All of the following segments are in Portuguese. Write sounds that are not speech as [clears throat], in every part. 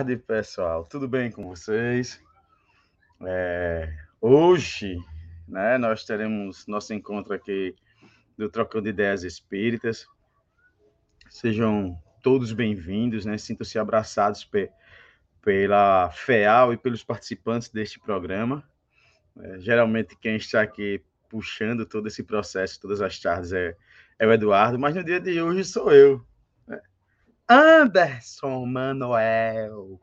tarde, pessoal. Tudo bem com vocês? É, hoje, né, nós teremos nosso encontro aqui do Trocando Ideias Espíritas. Sejam todos bem-vindos, né? Sintam-se abraçados pe pela FEAL e pelos participantes deste programa. É, geralmente, quem está aqui puxando todo esse processo, todas as tardes, é, é o Eduardo, mas no dia de hoje sou eu. Anderson Manuel.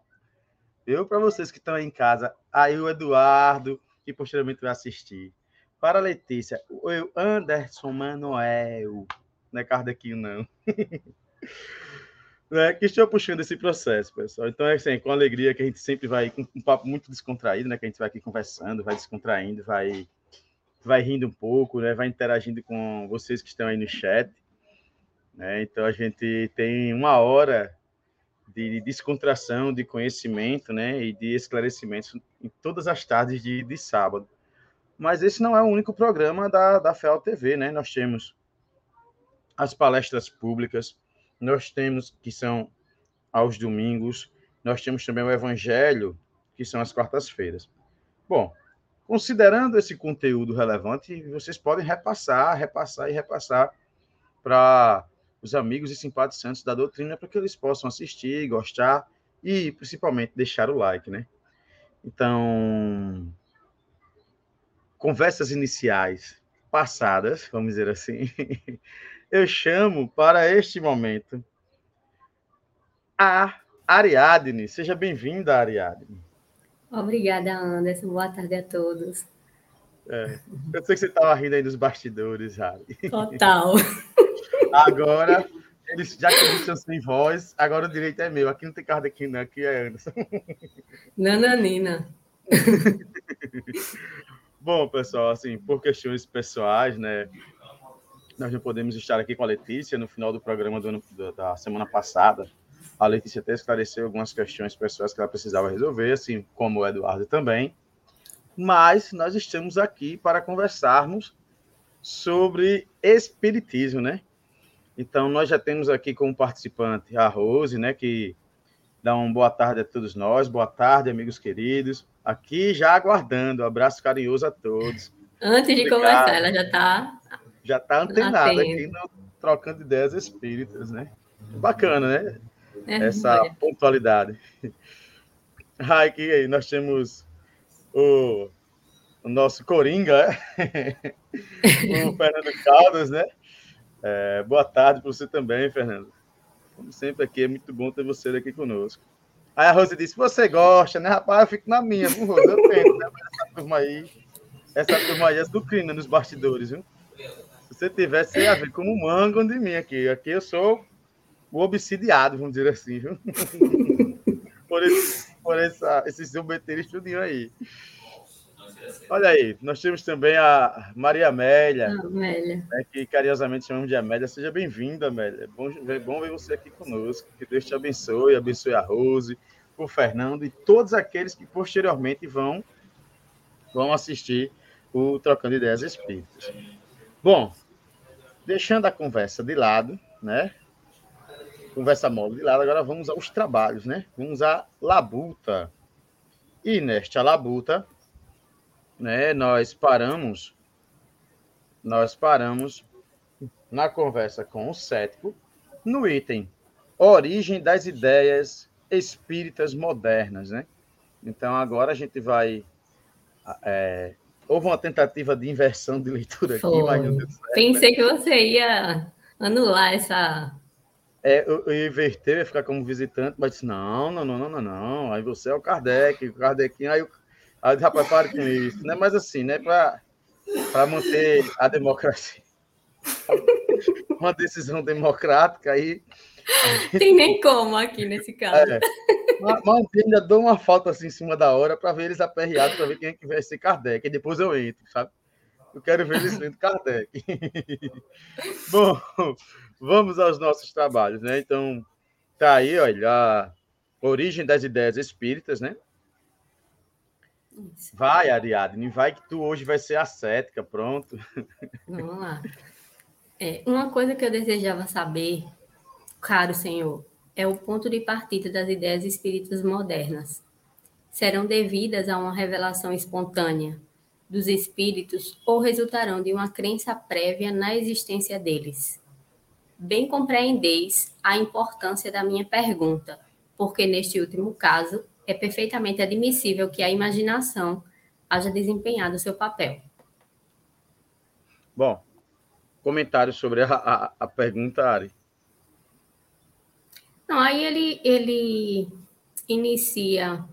Eu, para vocês que estão aí em casa, aí o Eduardo, que posteriormente vai assistir. Para a Letícia, eu, Anderson Manuel. Não é Cardequinho, não. [laughs] é, que estou puxando esse processo, pessoal. Então, é assim, com alegria que a gente sempre vai com um papo muito descontraído, né? Que a gente vai aqui conversando, vai descontraindo, vai, vai rindo um pouco, né? Vai interagindo com vocês que estão aí no chat. Né? Então a gente tem uma hora de descontração, de conhecimento né? e de esclarecimentos em todas as tardes de, de sábado. Mas esse não é o único programa da, da FEAL TV, né? Nós temos as palestras públicas, nós temos que são aos domingos, nós temos também o Evangelho, que são as quartas-feiras. Bom, considerando esse conteúdo relevante, vocês podem repassar, repassar e repassar para os amigos e simpatizantes da doutrina para que eles possam assistir, gostar e principalmente deixar o like, né? Então, conversas iniciais passadas, vamos dizer assim, [laughs] eu chamo para este momento a Ariadne. Seja bem-vinda, Ariadne. Obrigada, Anderson. Boa tarde a todos. É, eu sei que você estava rindo aí dos bastidores, Ari. Total. [laughs] Agora, eles, já que eles estão sem voz, agora o direito é meu. Aqui não tem carro aqui, não. Aqui é Anderson. Nananina. [laughs] Bom, pessoal, assim, por questões pessoais, né? Nós não podemos estar aqui com a Letícia no final do programa do ano, da semana passada. A Letícia até esclareceu algumas questões pessoais que ela precisava resolver, assim como o Eduardo também. Mas nós estamos aqui para conversarmos sobre espiritismo, né? Então, nós já temos aqui como participante a Rose, né, que dá uma boa tarde a todos nós. Boa tarde, amigos queridos. Aqui já aguardando. Um abraço carinhoso a todos. Antes de Obrigado. começar, ela já está. Já está antenada aqui no Trocando Ideias Espíritas, né? Bacana, né? É, Essa é. pontualidade. [laughs] Aqui nós temos o, o nosso Coringa, [laughs] o Fernando Caldas, né? É, boa tarde para você também, Fernando. Como sempre aqui, é muito bom ter você aqui conosco. Aí a Rose disse: Você gosta, né, rapaz? Eu fico na minha, viu, Rose? Eu tento, né? Essa turma aí, essa turma aí é sucrina nos bastidores, viu? Se você tivesse, você ia ver como mangam de mim aqui. Aqui eu sou o obsidiado, vamos dizer assim, viu? [laughs] por esse, por essa, esse submeter estudinho aí. Olha aí, nós temos também a Maria Amélia, ah, Amélia. Né, que carinhosamente chamamos de Amélia. Seja bem-vinda, Amélia. É bom, é bom ver você aqui conosco. Que Deus te abençoe, abençoe a Rose, o Fernando e todos aqueles que posteriormente vão, vão assistir o Trocando Ideias Espíritas. Bom, deixando a conversa de lado, né? Conversa mole de lado, agora vamos aos trabalhos, né? Vamos à labuta. E nesta labuta, né, nós paramos, nós paramos na conversa com o cético no item Origem das ideias espíritas modernas, né? Então agora a gente vai é, houve uma tentativa de inversão de leitura Foi. aqui, mas não deu certo, Pensei né? que você ia anular essa é, eu, eu eu ia ficar como visitante, mas disse, não, não, não, não, não, não. Aí você é o Kardec, o Kardecinho, aí o Aí, rapaz, para com isso. Não é mais assim, né? Para manter a democracia. [laughs] Uma decisão democrática aí. [laughs] Tem nem como aqui nesse caso. É. Mas, mas ainda dou uma falta assim em cima da hora para ver eles aperreados, para ver quem é que vai ser Kardec. E depois eu entro, sabe? Eu quero ver eles lendo Kardec. [laughs] Bom, vamos aos nossos trabalhos, né? Então, tá aí, olha, a origem das ideias espíritas, né? Isso. Vai, Ariadne, vai que tu hoje vai ser ascética, pronto. Vamos lá. É, uma coisa que eu desejava saber, caro senhor, é o ponto de partida das ideias espíritas modernas. Serão devidas a uma revelação espontânea dos espíritos ou resultarão de uma crença prévia na existência deles. Bem compreendeis a importância da minha pergunta, porque neste último caso é perfeitamente admissível que a imaginação haja desempenhado seu papel. Bom, comentário sobre a, a, a pergunta, Ari. Não, aí ele, ele inicia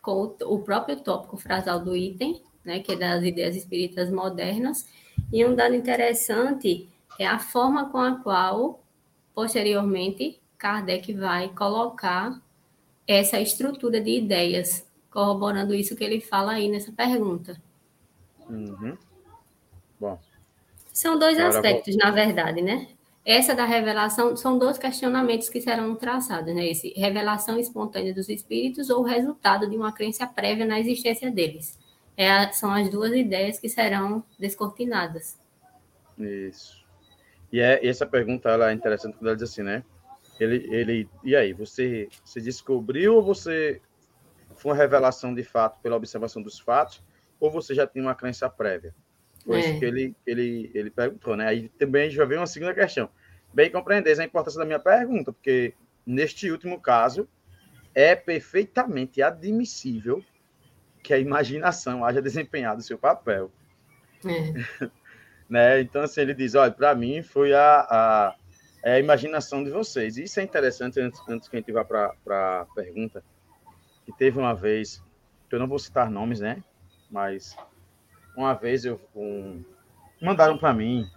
com o, o próprio tópico frasal do item, né, que é das ideias espíritas modernas, e um dado interessante é a forma com a qual, posteriormente, Kardec vai colocar essa estrutura de ideias, corroborando isso que ele fala aí nessa pergunta. Uhum. Bom. São dois aspectos, vou... na verdade, né? Essa da revelação são dois questionamentos que serão traçados, né? Esse revelação espontânea dos espíritos ou resultado de uma crença prévia na existência deles. É, são as duas ideias que serão descortinadas. Isso. E é, essa pergunta ela é interessante quando ela diz assim, né? Ele, ele, e aí, você, você descobriu ou você foi uma revelação de fato pela observação dos fatos, ou você já tinha uma crença prévia? Foi é. isso que ele, ele, ele perguntou, né? Aí também vai ver uma segunda questão. Bem compreender a importância da minha pergunta, porque neste último caso é perfeitamente admissível que a imaginação haja desempenhado seu papel. É. [laughs] né? Então, assim, ele diz, olha, para mim foi a, a, é a, imaginação de vocês. Isso é interessante, antes, antes que a gente vá para a pergunta, que teve uma vez, que eu não vou citar nomes, né? Mas uma vez eu um, mandaram para mim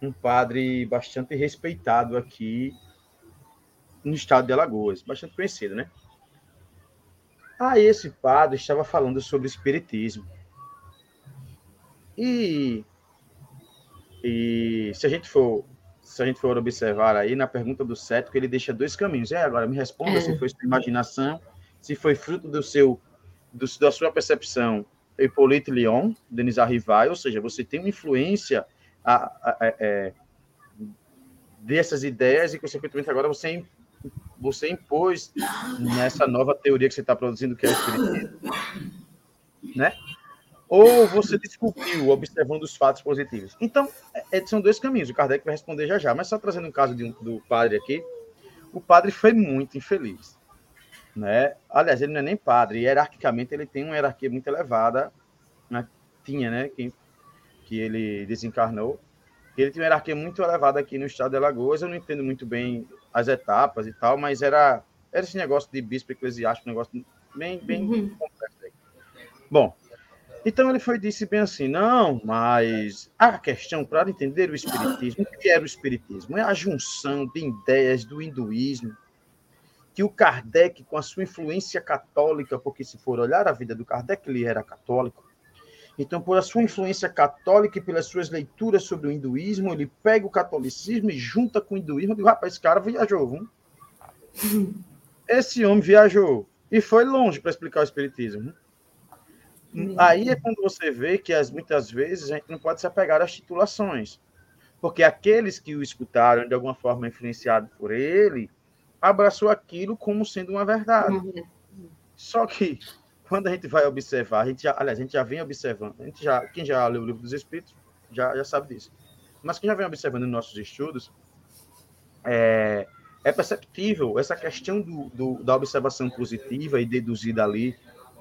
um padre bastante respeitado aqui no estado de Alagoas, bastante conhecido, né? Aí esse padre estava falando sobre espiritismo. E, e se a gente for se a gente for observar aí na pergunta do cético, ele deixa dois caminhos. É, agora me responda é. se foi sua imaginação, se foi fruto do seu do, da sua percepção Hippolyte Lyon, Denis Arrivai, ou seja, você tem uma influência a, a, a, a, é, dessas ideias e, consequentemente, agora você, você impôs nessa nova teoria que você está produzindo, que é o espiritismo, né? Ou você descobriu observando os fatos positivos. Então, é, é, são dois caminhos. O Kardec vai responder já já, mas só trazendo um caso de um, do padre aqui. O padre foi muito infeliz né? Aliás, ele não é nem padre, hierarquicamente ele tem uma hierarquia muito elevada, né? tinha, né? Que, que ele desencarnou. Ele tinha uma hierarquia muito elevada aqui no estado de Alagoas. Eu não entendo muito bem as etapas e tal, mas era, era esse negócio de bispo eclesiástico, um negócio bem, bem uhum. complexo. Aí. Bom, então ele foi disse bem assim: não, mas a questão para entender o espiritismo, o que era o espiritismo? É a junção de ideias do hinduísmo, que o Kardec, com a sua influência católica, porque se for olhar a vida do Kardec, ele era católico. Então, por a sua influência católica e pelas suas leituras sobre o hinduísmo, ele pega o catolicismo e junta com o hinduísmo e rapaz, esse cara viajou, viu? [laughs] Esse homem viajou e foi longe para explicar o espiritismo. Aí é quando você vê que as, muitas vezes a gente não pode se apegar às titulações, porque aqueles que o escutaram de alguma forma influenciado por ele, abraçou aquilo como sendo uma verdade. Uhum. Só que quando a gente vai observar, a gente já, aliás, a gente já vem observando, a gente já, quem já leu o livro dos Espíritos já, já sabe disso. Mas quem já vem observando nos nossos estudos, é, é perceptível essa questão do, do, da observação positiva e deduzir dali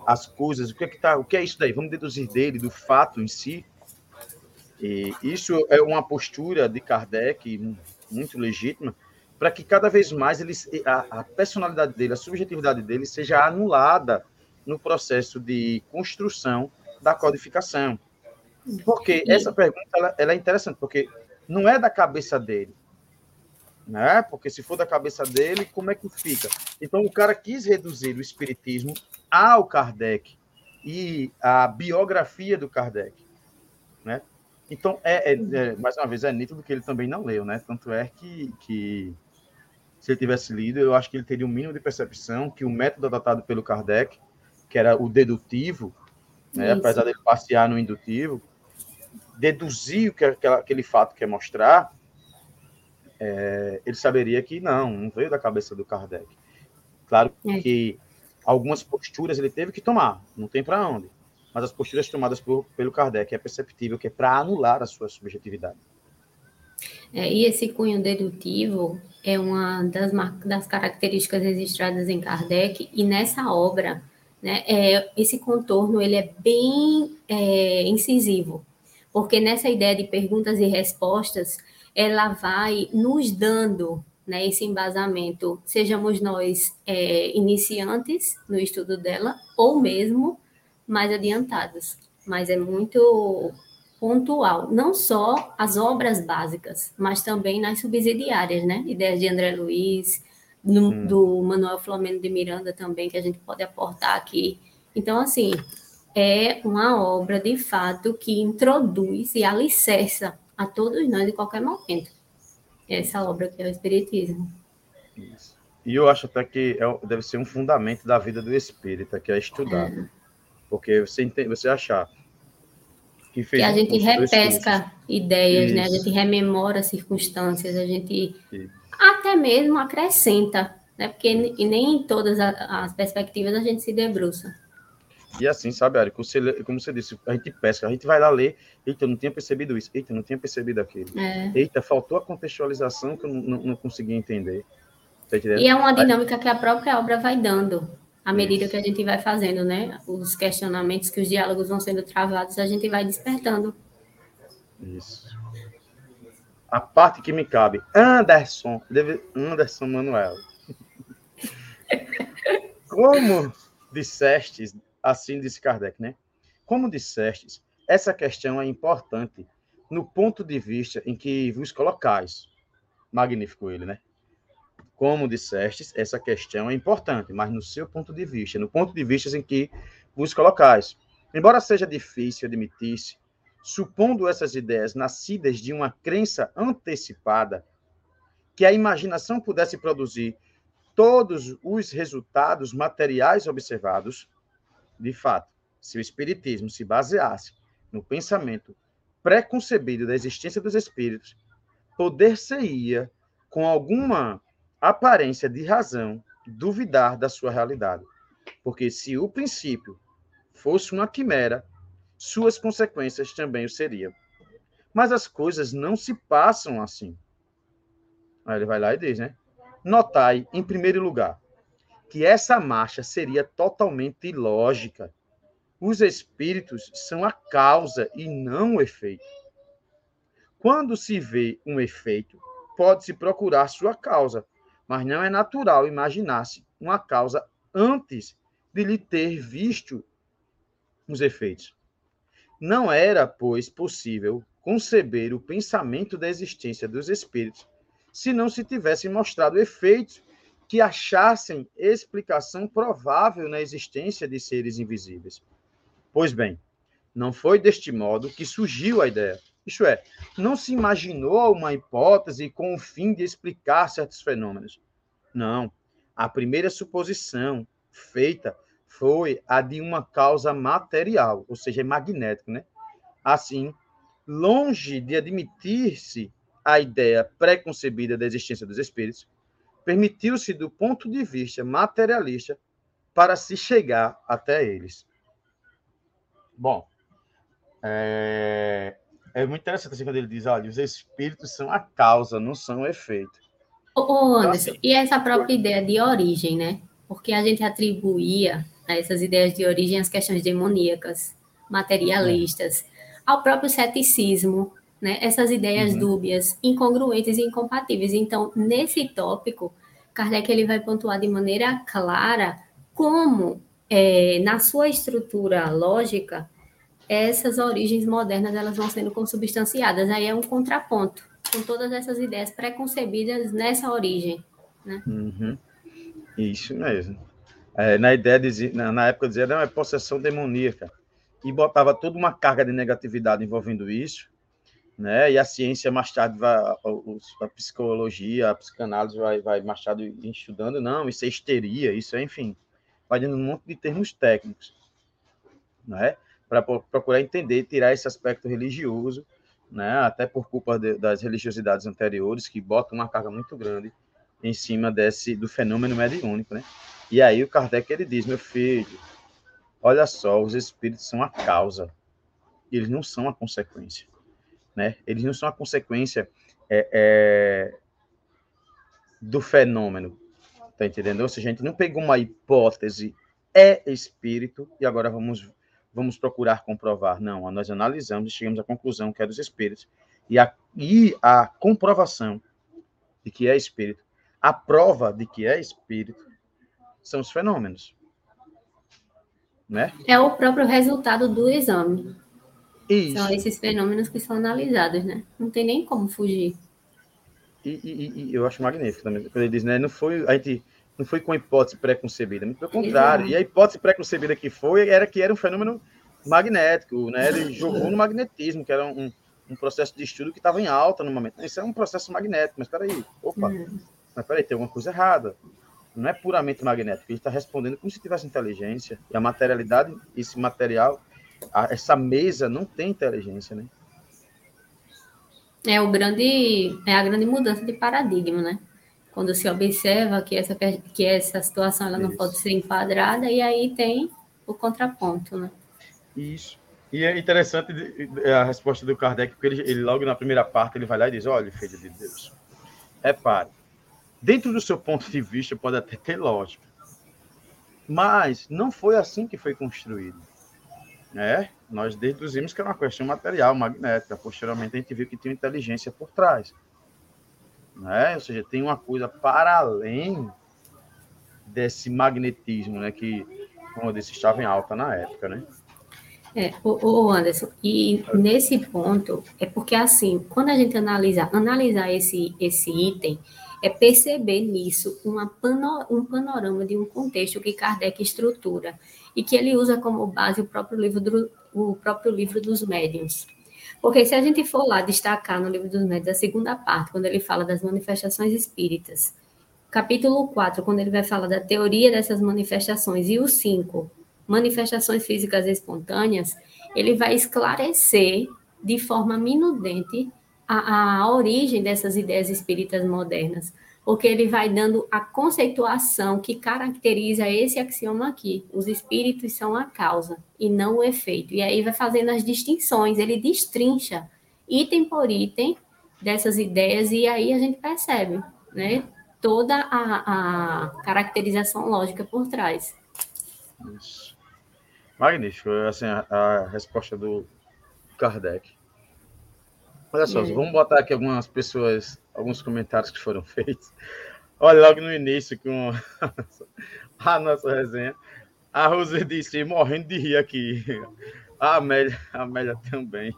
as coisas, o que é que tá, o que é isso daí? Vamos deduzir dele, do fato em si. E isso é uma postura de Kardec muito legítima, para que cada vez mais ele, a, a, personalidade dele, a subjetividade dele seja anulada no processo de construção da codificação. Porque essa pergunta ela, ela é interessante, porque não é da cabeça dele, né? Porque se for da cabeça dele, como é que fica? Então o cara quis reduzir o espiritismo ao Kardec e a biografia do Kardec, né? Então é, é, é mais uma vez é nítido que ele também não leu, né? Tanto é que, que se ele tivesse lido, eu acho que ele teria um mínimo de percepção que o método adotado pelo Kardec, que era o dedutivo, né, apesar dele passear no indutivo, deduzir o que aquele fato quer mostrar, é, ele saberia que não, não veio da cabeça do Kardec. Claro é. que algumas posturas ele teve que tomar, não tem para onde. Mas as posturas tomadas por, pelo Kardec é perceptível que é para anular a sua subjetividade. É, e esse cunho dedutivo é uma das, das características registradas em Kardec, e nessa obra, né, é, esse contorno ele é bem é, incisivo, porque nessa ideia de perguntas e respostas, ela vai nos dando né, esse embasamento, sejamos nós é, iniciantes no estudo dela, ou mesmo mais adiantados. Mas é muito pontual, não só as obras básicas, mas também nas subsidiárias, né? Ideias de André Luiz, no, hum. do Manuel Flamengo de Miranda também, que a gente pode aportar aqui. Então, assim, é uma obra, de fato, que introduz e alicerça a todos nós em qualquer momento. Essa obra que é o Espiritismo. Isso. E eu acho até que é, deve ser um fundamento da vida do espírita, que é estudar. É. Porque você, entende, você achar que, que a gente repesca ideias, Isso. né? A gente rememora circunstâncias, a gente Isso. até mesmo acrescenta, né? Porque nem em todas as perspectivas a gente se debruça. E assim, sabe, Ari, como você, como você disse, a gente pesca, a gente vai lá ler, eita, eu não tinha percebido isso, eita, eu não tinha percebido aquilo. É. Eita, faltou a contextualização que eu não, não, não consegui entender. Tá e é uma dinâmica que a própria obra vai dando à medida Isso. que a gente vai fazendo, né? Os questionamentos, que os diálogos vão sendo travados, a gente vai despertando. Isso. A parte que me cabe, Anderson, deve, Anderson Manuel. [laughs] Como dissestes, assim disse Kardec, né? Como dissestes, essa questão é importante no ponto de vista em que vos colocais. Magnífico ele, né? Como dissestes, essa questão é importante, mas no seu ponto de vista, no ponto de vista em que vos colocais. Embora seja difícil admitir-se, supondo essas ideias nascidas de uma crença antecipada, que a imaginação pudesse produzir todos os resultados materiais observados, de fato, se o Espiritismo se baseasse no pensamento preconcebido da existência dos espíritos, poder-se-ia, com alguma aparência de razão duvidar da sua realidade. Porque se o princípio fosse uma quimera, suas consequências também o seriam. Mas as coisas não se passam assim. Aí ele vai lá e diz, né? Notai, em primeiro lugar, que essa marcha seria totalmente ilógica. Os espíritos são a causa e não o efeito. Quando se vê um efeito, pode-se procurar sua causa, mas não é natural imaginar-se uma causa antes de lhe ter visto os efeitos. Não era, pois, possível conceber o pensamento da existência dos espíritos se não se tivessem mostrado efeitos que achassem explicação provável na existência de seres invisíveis. Pois bem, não foi deste modo que surgiu a ideia. Isto é, não se imaginou uma hipótese com o fim de explicar certos fenômenos. Não. A primeira suposição feita foi a de uma causa material, ou seja, magnético, né? Assim, longe de admitir-se a ideia preconcebida da existência dos espíritos, permitiu-se do ponto de vista materialista para se chegar até eles. Bom, é, é muito interessante assim, quando ele diz, olha, os espíritos são a causa, não são o efeito. Ô, Anderson, e essa própria ideia de origem, né? Porque a gente atribuía a essas ideias de origem as questões demoníacas, materialistas, ao próprio ceticismo, né? Essas ideias uhum. dúbias, incongruentes e incompatíveis. Então, nesse tópico, Kardec ele vai pontuar de maneira clara como, é, na sua estrutura lógica, essas origens modernas elas vão sendo consubstanciadas. Aí é um contraponto com todas essas ideias preconcebidas nessa origem. Né? Uhum. Isso mesmo. É, na ideia de, na, na época dizia era uma possessão demoníaca e botava toda uma carga de negatividade envolvendo isso, né? E a ciência mais tarde vai, a, psicologia, a psicanálise vai, vai mais tarde estudando, não, isso é histeria, isso é, enfim, vai dando um monte de termos técnicos, né? Para procurar entender, tirar esse aspecto religioso né? Até por culpa de, das religiosidades anteriores que botam uma carga muito grande em cima desse do fenômeno mediúnico, né? E aí o Kardec ele diz, meu filho, olha só, os espíritos são a causa, eles não são a consequência, né? Eles não são a consequência é, é, do fenômeno, tá entendendo? Ou seja, a gente não pegou uma hipótese é espírito e agora vamos vamos procurar comprovar. Não, nós analisamos e chegamos à conclusão que é dos espíritos e a, e a comprovação de que é espírito, a prova de que é espírito são os fenômenos. Né? É o próprio resultado do exame. Isso. São esses fenômenos que são analisados, né? Não tem nem como fugir. E, e, e eu acho magnífico também. Quando ele diz, né? Não foi, a gente não foi com hipótese pré-concebida, muito pelo contrário. Exato. E a hipótese pré-concebida que foi era que era um fenômeno magnético, né? Ele jogou no magnetismo, que era um, um processo de estudo que estava em alta no momento. Isso é um processo magnético, mas peraí, opa, uhum. mas peraí, tem alguma coisa errada não é puramente magnético, ele está respondendo como se tivesse inteligência. E a materialidade, esse material, a, essa mesa não tem inteligência, né? É o grande, é a grande mudança de paradigma, né? Quando se observa que essa, que essa situação ela não pode ser enquadrada, e aí tem o contraponto, né? Isso. E é interessante a resposta do Kardec, porque ele, ele logo na primeira parte ele vai lá e diz: olha, filho de Deus, repare, Dentro do seu ponto de vista, pode até ter lógica. Mas não foi assim que foi construído. É, nós deduzimos que era uma questão material, magnética. Posteriormente, a gente viu que tinha inteligência por trás. Né? Ou seja, tem uma coisa para além desse magnetismo, né? Que, como eu disse, estava em alta na época, né? É, o, Anderson, e nesse ponto, é porque assim, quando a gente analisa, analisar esse, esse item, é perceber nisso uma pano, um panorama de um contexto que Kardec estrutura e que ele usa como base o próprio livro, do, o próprio livro dos médiuns. Porque se a gente for lá destacar no livro dos médiuns, a segunda parte, quando ele fala das manifestações espíritas, capítulo 4, quando ele vai falar da teoria dessas manifestações, e o 5, manifestações físicas espontâneas, ele vai esclarecer de forma minudente a, a origem dessas ideias espíritas modernas, porque ele vai dando a conceituação que caracteriza esse axioma aqui. Os espíritos são a causa e não o efeito. E aí vai fazendo as distinções, ele destrincha item por item dessas ideias e aí a gente percebe, né? Toda a, a caracterização lógica por trás. Isso. Magnífico, assim, a, a resposta do Kardec. Olha só, é. vamos botar aqui algumas pessoas, alguns comentários que foram [laughs] feitos. Olha, logo no início, com a nossa resenha, a Rose disse, morrendo de rir aqui. A Amélia, a Amélia também.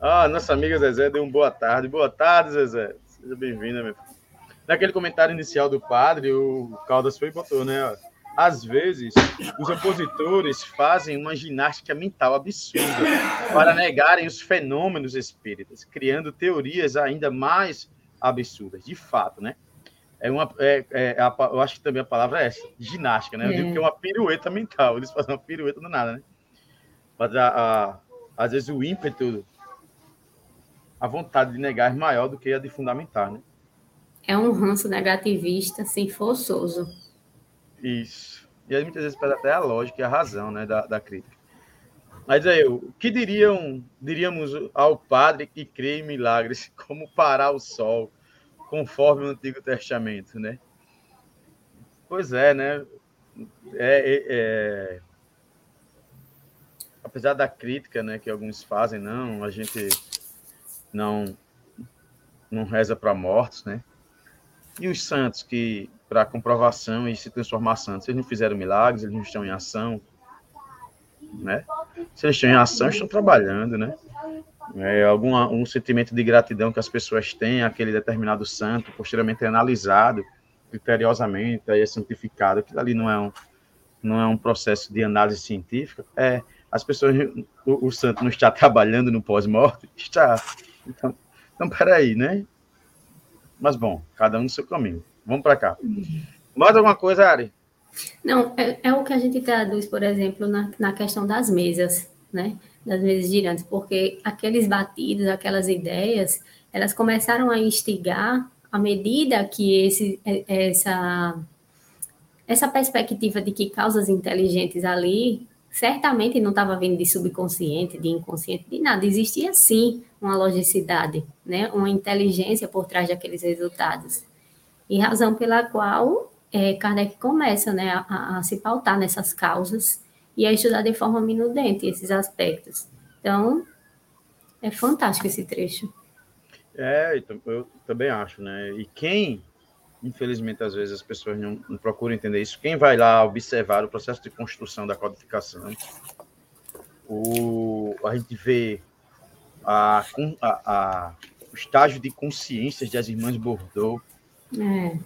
Ah, nossa amiga Zezé deu um boa tarde. Boa tarde, Zezé. Seja bem-vinda, meu filho. Naquele comentário inicial do padre, o Caldas foi e botou, né? Às vezes, os opositores fazem uma ginástica mental absurda para negarem os fenômenos espíritas, criando teorias ainda mais absurdas, de fato, né? É uma, é, é, é eu acho que também a palavra é essa, ginástica, né? Eu é. digo que é uma pirueta mental, eles fazem uma pirueta do nada, né? Mas a, a, às vezes o ímpeto, a vontade de negar é maior do que a de fundamentar, né? É um ranço negativista, assim, forçoso. Isso. E aí muitas vezes perde até a lógica e a razão né, da, da crítica. Mas aí, o que diriam, diríamos ao padre que crê em milagres, [laughs] como parar o sol, conforme o Antigo Testamento, né? Pois é, né? É, é, é... Apesar da crítica né, que alguns fazem, não, a gente não, não reza para mortos, né? E os santos que para comprovação e se transformar santos. Eles não fizeram milagres, eles não estão em ação, né? Se eles estão em ação, estão trabalhando, né? É, algum um sentimento de gratidão que as pessoas têm aquele determinado santo, posteriormente analisado criteriosamente, aí é santificado. Aquilo ali não é um, não é um processo de análise científica. É, as pessoas, o, o santo não está [laughs] trabalhando no pós-morte? Está. Então, então, peraí, né? Mas, bom, cada um no seu caminho. Vamos para cá. Mais alguma coisa, Ari? Não, é, é, o que a gente traduz, por exemplo, na, na questão das mesas. né, das mesas girantes, porque aqueles batidos, aquelas ideias, elas começaram a instigar à medida que esse, é, essa, essa perspectiva de que causas inteligentes ali certamente não estava vindo de subconsciente, de inconsciente, de nada. Existia sim uma logicidade, né? uma inteligência por trás daqueles resultados. E razão pela qual é, Kardec começa né, a, a, se pautar nessas causas e a estudar de forma minudente esses aspectos. Então, é fantástico esse trecho. É, eu também acho, né? E quem, infelizmente, às vezes as pessoas não, não procuram entender isso, quem vai lá observar o processo de construção da codificação, o, a gente vê a, a, a, o estágio de consciências das irmãs Bordeaux, é.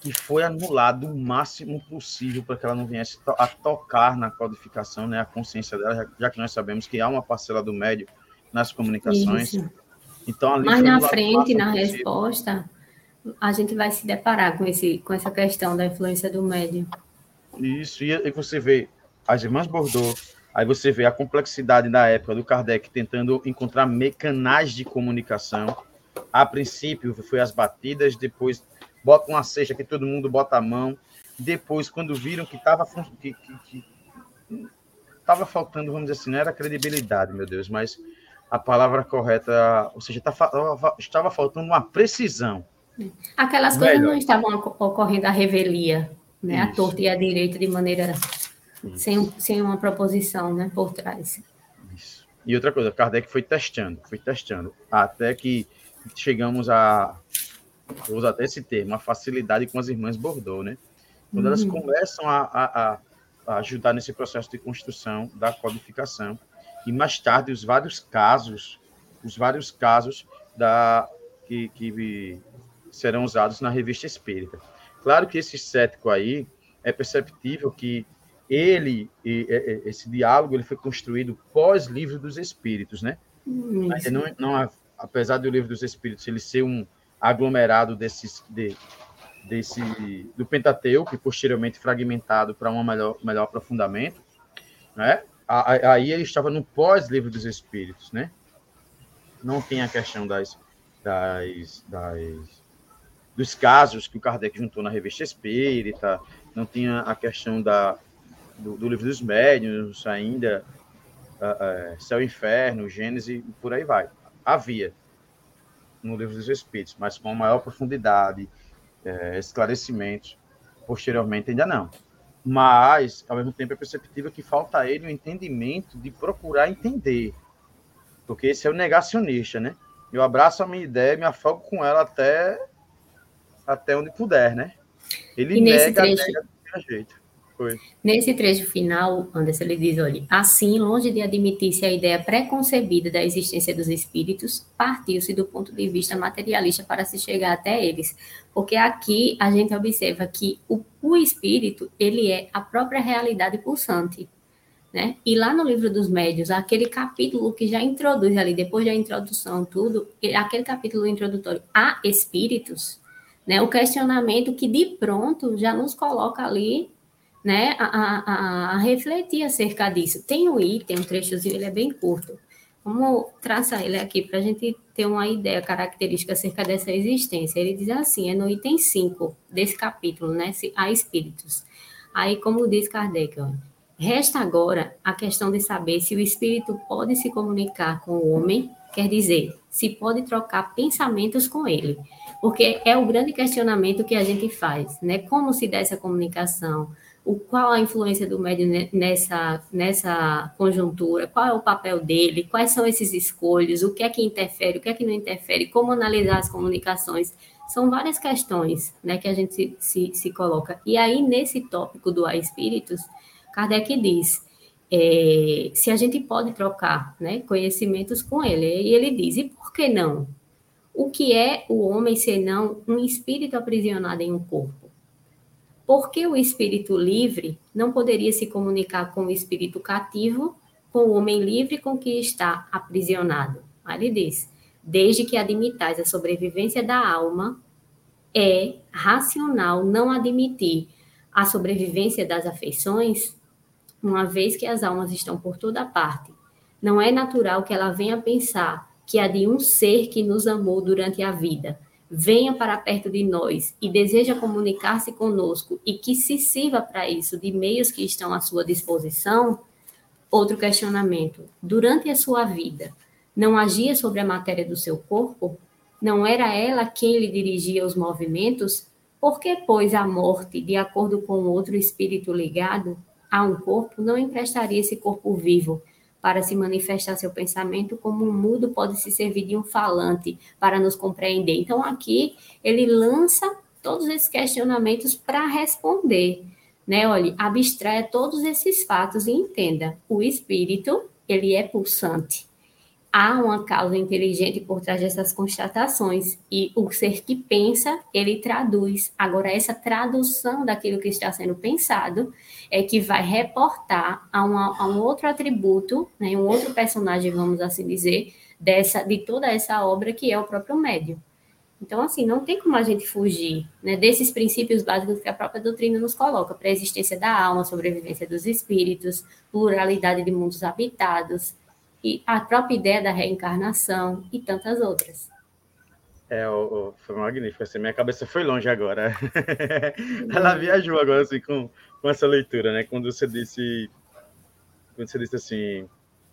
que foi anulado o máximo possível para que ela não viesse a tocar na codificação, né, a consciência dela, já, já que nós sabemos que há uma parcela do médio nas comunicações. Isso então, ali Mas na frente, na possível. resposta, a gente vai se deparar com, esse, com essa questão da influência do médium. Isso, e, você vê as irmãs Bordeaux, aí você vê a complexidade da época do Kardec tentando encontrar mecanais de comunicação. A princípio, foi as batidas, depois bota uma cesta que todo mundo bota a mão. Depois, quando viram que estava que, que, que, faltando, vamos dizer assim, não era credibilidade, meu Deus, mas a palavra correta, ou seja, tá, estava faltando uma precisão. Aquelas coisas Melhor. não estavam ocorrendo à revelia, né? a torta e a direita de maneira sem, sem uma proposição né? por trás. Isso. E outra coisa, Kardec foi testando, foi testando, até que chegamos a, usar até esse termo, a facilidade com as irmãs Bordeaux, né? Quando uhum. elas começam a, a, a ajudar nesse processo de construção da codificação, e mais tarde os vários casos, os vários casos da que, que serão usados na revista Espírita. Claro que esse cético aí é perceptível que ele esse diálogo ele foi construído pós livro dos Espíritos, né? Não, não, apesar do livro dos Espíritos ele ser um aglomerado desses de, desse do Pentateuco e posteriormente fragmentado para um melhor melhor aprofundamento, né? aí ele estava no pós-livro dos Espíritos, né? Não tem a questão das, das, das, dos casos que o Kardec juntou na revista Espírita, não tinha a questão da, do, do livro dos médiuns ainda, uh, uh, Céu e Inferno, Gênesis por aí vai. Havia no livro dos Espíritos, mas com maior profundidade, uh, esclarecimentos, posteriormente ainda não mas, ao mesmo tempo, é perceptível que falta a ele o entendimento de procurar entender. Porque esse é o negacionista, né? Eu abraço a minha ideia, me afogo com ela até, até onde puder, né? Ele nega, trecho... nega de jeito. Foi. Nesse trecho final, Anderson, ele diz, olha, assim, longe de admitir-se a ideia preconcebida da existência dos espíritos, partiu-se do ponto de vista materialista para se chegar até eles. Porque aqui a gente observa que o, o espírito, ele é a própria realidade pulsante. Né? E lá no livro dos médios, aquele capítulo que já introduz ali, depois da introdução, tudo, aquele capítulo introdutório a espíritos, né? O questionamento que de pronto já nos coloca ali né, a, a, a, refletir acerca disso. Tem um item, um trechozinho, ele é bem curto. Vamos traçar ele aqui para a gente ter uma ideia característica acerca dessa existência. Ele diz assim, é no item 5 desse capítulo, né, a espíritos. Aí, como diz Kardec, ó, resta agora a questão de saber se o espírito pode se comunicar com o homem, quer dizer, se pode trocar pensamentos com ele. Porque é o grande questionamento que a gente faz, né? Como se dá essa comunicação? O, qual a influência do médium nessa, nessa conjuntura, qual é o papel dele, quais são esses escolhos, o que é que interfere, o que é que não interfere, como analisar as comunicações. São várias questões né, que a gente se, se, se coloca. E aí, nesse tópico do A Espíritos, Kardec diz é, se a gente pode trocar né, conhecimentos com ele. E ele diz, e por que não? O que é o homem senão um espírito aprisionado em um corpo? Por que o espírito livre não poderia se comunicar com o espírito cativo, com o homem livre com que está aprisionado? Aí ele diz: desde que admitais a sobrevivência da alma, é racional não admitir a sobrevivência das afeições, uma vez que as almas estão por toda parte, Não é natural que ela venha pensar que há de um ser que nos amou durante a vida, venha para perto de nós e deseja comunicar-se conosco e que se sirva para isso de meios que estão à sua disposição. Outro questionamento: durante a sua vida, não agia sobre a matéria do seu corpo? Não era ela quem lhe dirigia os movimentos? Por que, pois, a morte, de acordo com outro espírito ligado a um corpo, não emprestaria esse corpo vivo para se manifestar seu pensamento, como um mudo pode se servir de um falante para nos compreender? Então, aqui ele lança todos esses questionamentos para responder. Né? Olha, abstraia todos esses fatos e entenda: o espírito ele é pulsante há uma causa inteligente por trás dessas constatações e o ser que pensa, ele traduz. Agora, essa tradução daquilo que está sendo pensado é que vai reportar a, uma, a um outro atributo, né, um outro personagem, vamos assim dizer, dessa, de toda essa obra que é o próprio médium. Então, assim, não tem como a gente fugir né, desses princípios básicos que a própria doutrina nos coloca, para a existência da alma, sobrevivência dos espíritos, pluralidade de mundos habitados, e a própria ideia da reencarnação e tantas outras. É, o, foi magnífico. Assim, minha cabeça foi longe agora. [laughs] Ela viajou agora assim com, com essa leitura, né? Quando você disse, quando você disse assim,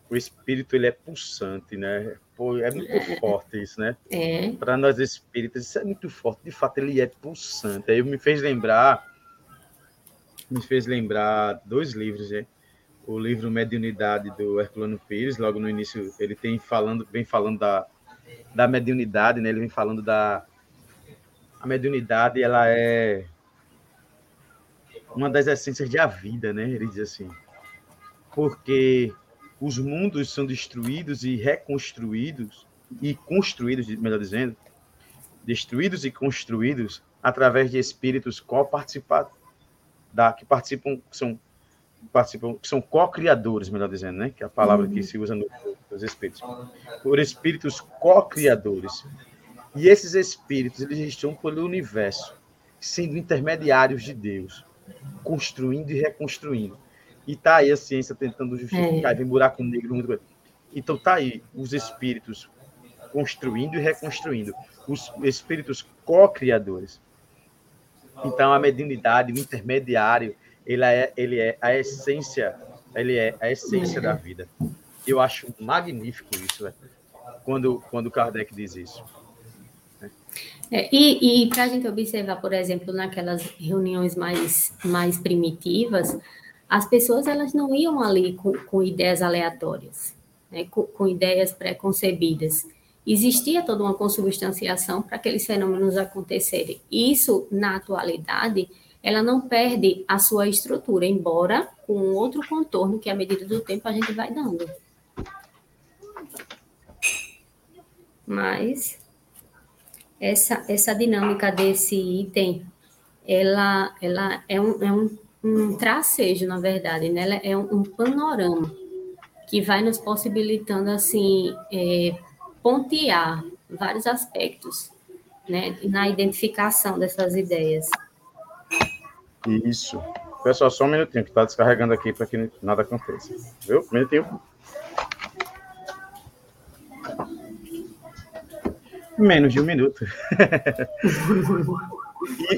o espírito ele é pulsante, né? Pô, é muito é. forte isso, né? É. Para nós espíritas isso é muito forte. De fato, ele é pulsante. Aí me fez lembrar, me fez lembrar dois livros, né? O livro Mediunidade do Herculano Pires, logo no início ele tem falando, vem falando da, da mediunidade, né? Ele vem falando da a mediunidade, ela é uma das essências da vida, né? Ele diz assim, porque os mundos são destruídos e reconstruídos e construídos, melhor dizendo, destruídos e construídos através de espíritos co-participados, da que participam, são participam, que são co-criadores, melhor dizendo, né? Que é a palavra uhum. que se usa nos espíritos. Por espíritos co-criadores. E esses espíritos, eles estão pelo universo, sendo intermediários de Deus, construindo e reconstruindo. E tá aí a ciência tentando justificar, é. vem buraco negro, muito Então tá aí os espíritos construindo e reconstruindo, os espíritos co-criadores. Então a mediunidade, o intermediário, ele é, ele é a essência, ele é a essência da vida. Eu acho magnífico isso, quando, quando Kardec diz isso. É, e, e para a gente observar, por exemplo, naquelas reuniões mais, mais primitivas, as pessoas elas não iam ali com, com ideias aleatórias, né? com, com ideias pré-concebidas. Existia toda uma consubstanciação para aqueles fenômenos acontecerem. Isso, na atualidade, ela não perde a sua estrutura, embora com outro contorno que, à medida do tempo, a gente vai dando. Mas essa, essa dinâmica desse item, ela, ela é, um, é um, um tracejo, na verdade, né? ela é um, um panorama que vai nos possibilitando, assim, é, pontear vários aspectos né, na identificação dessas ideias. Isso. Pessoal, só um minutinho, que está descarregando aqui para que nada aconteça. Viu? Um minutinho. Menos de um minuto. [laughs]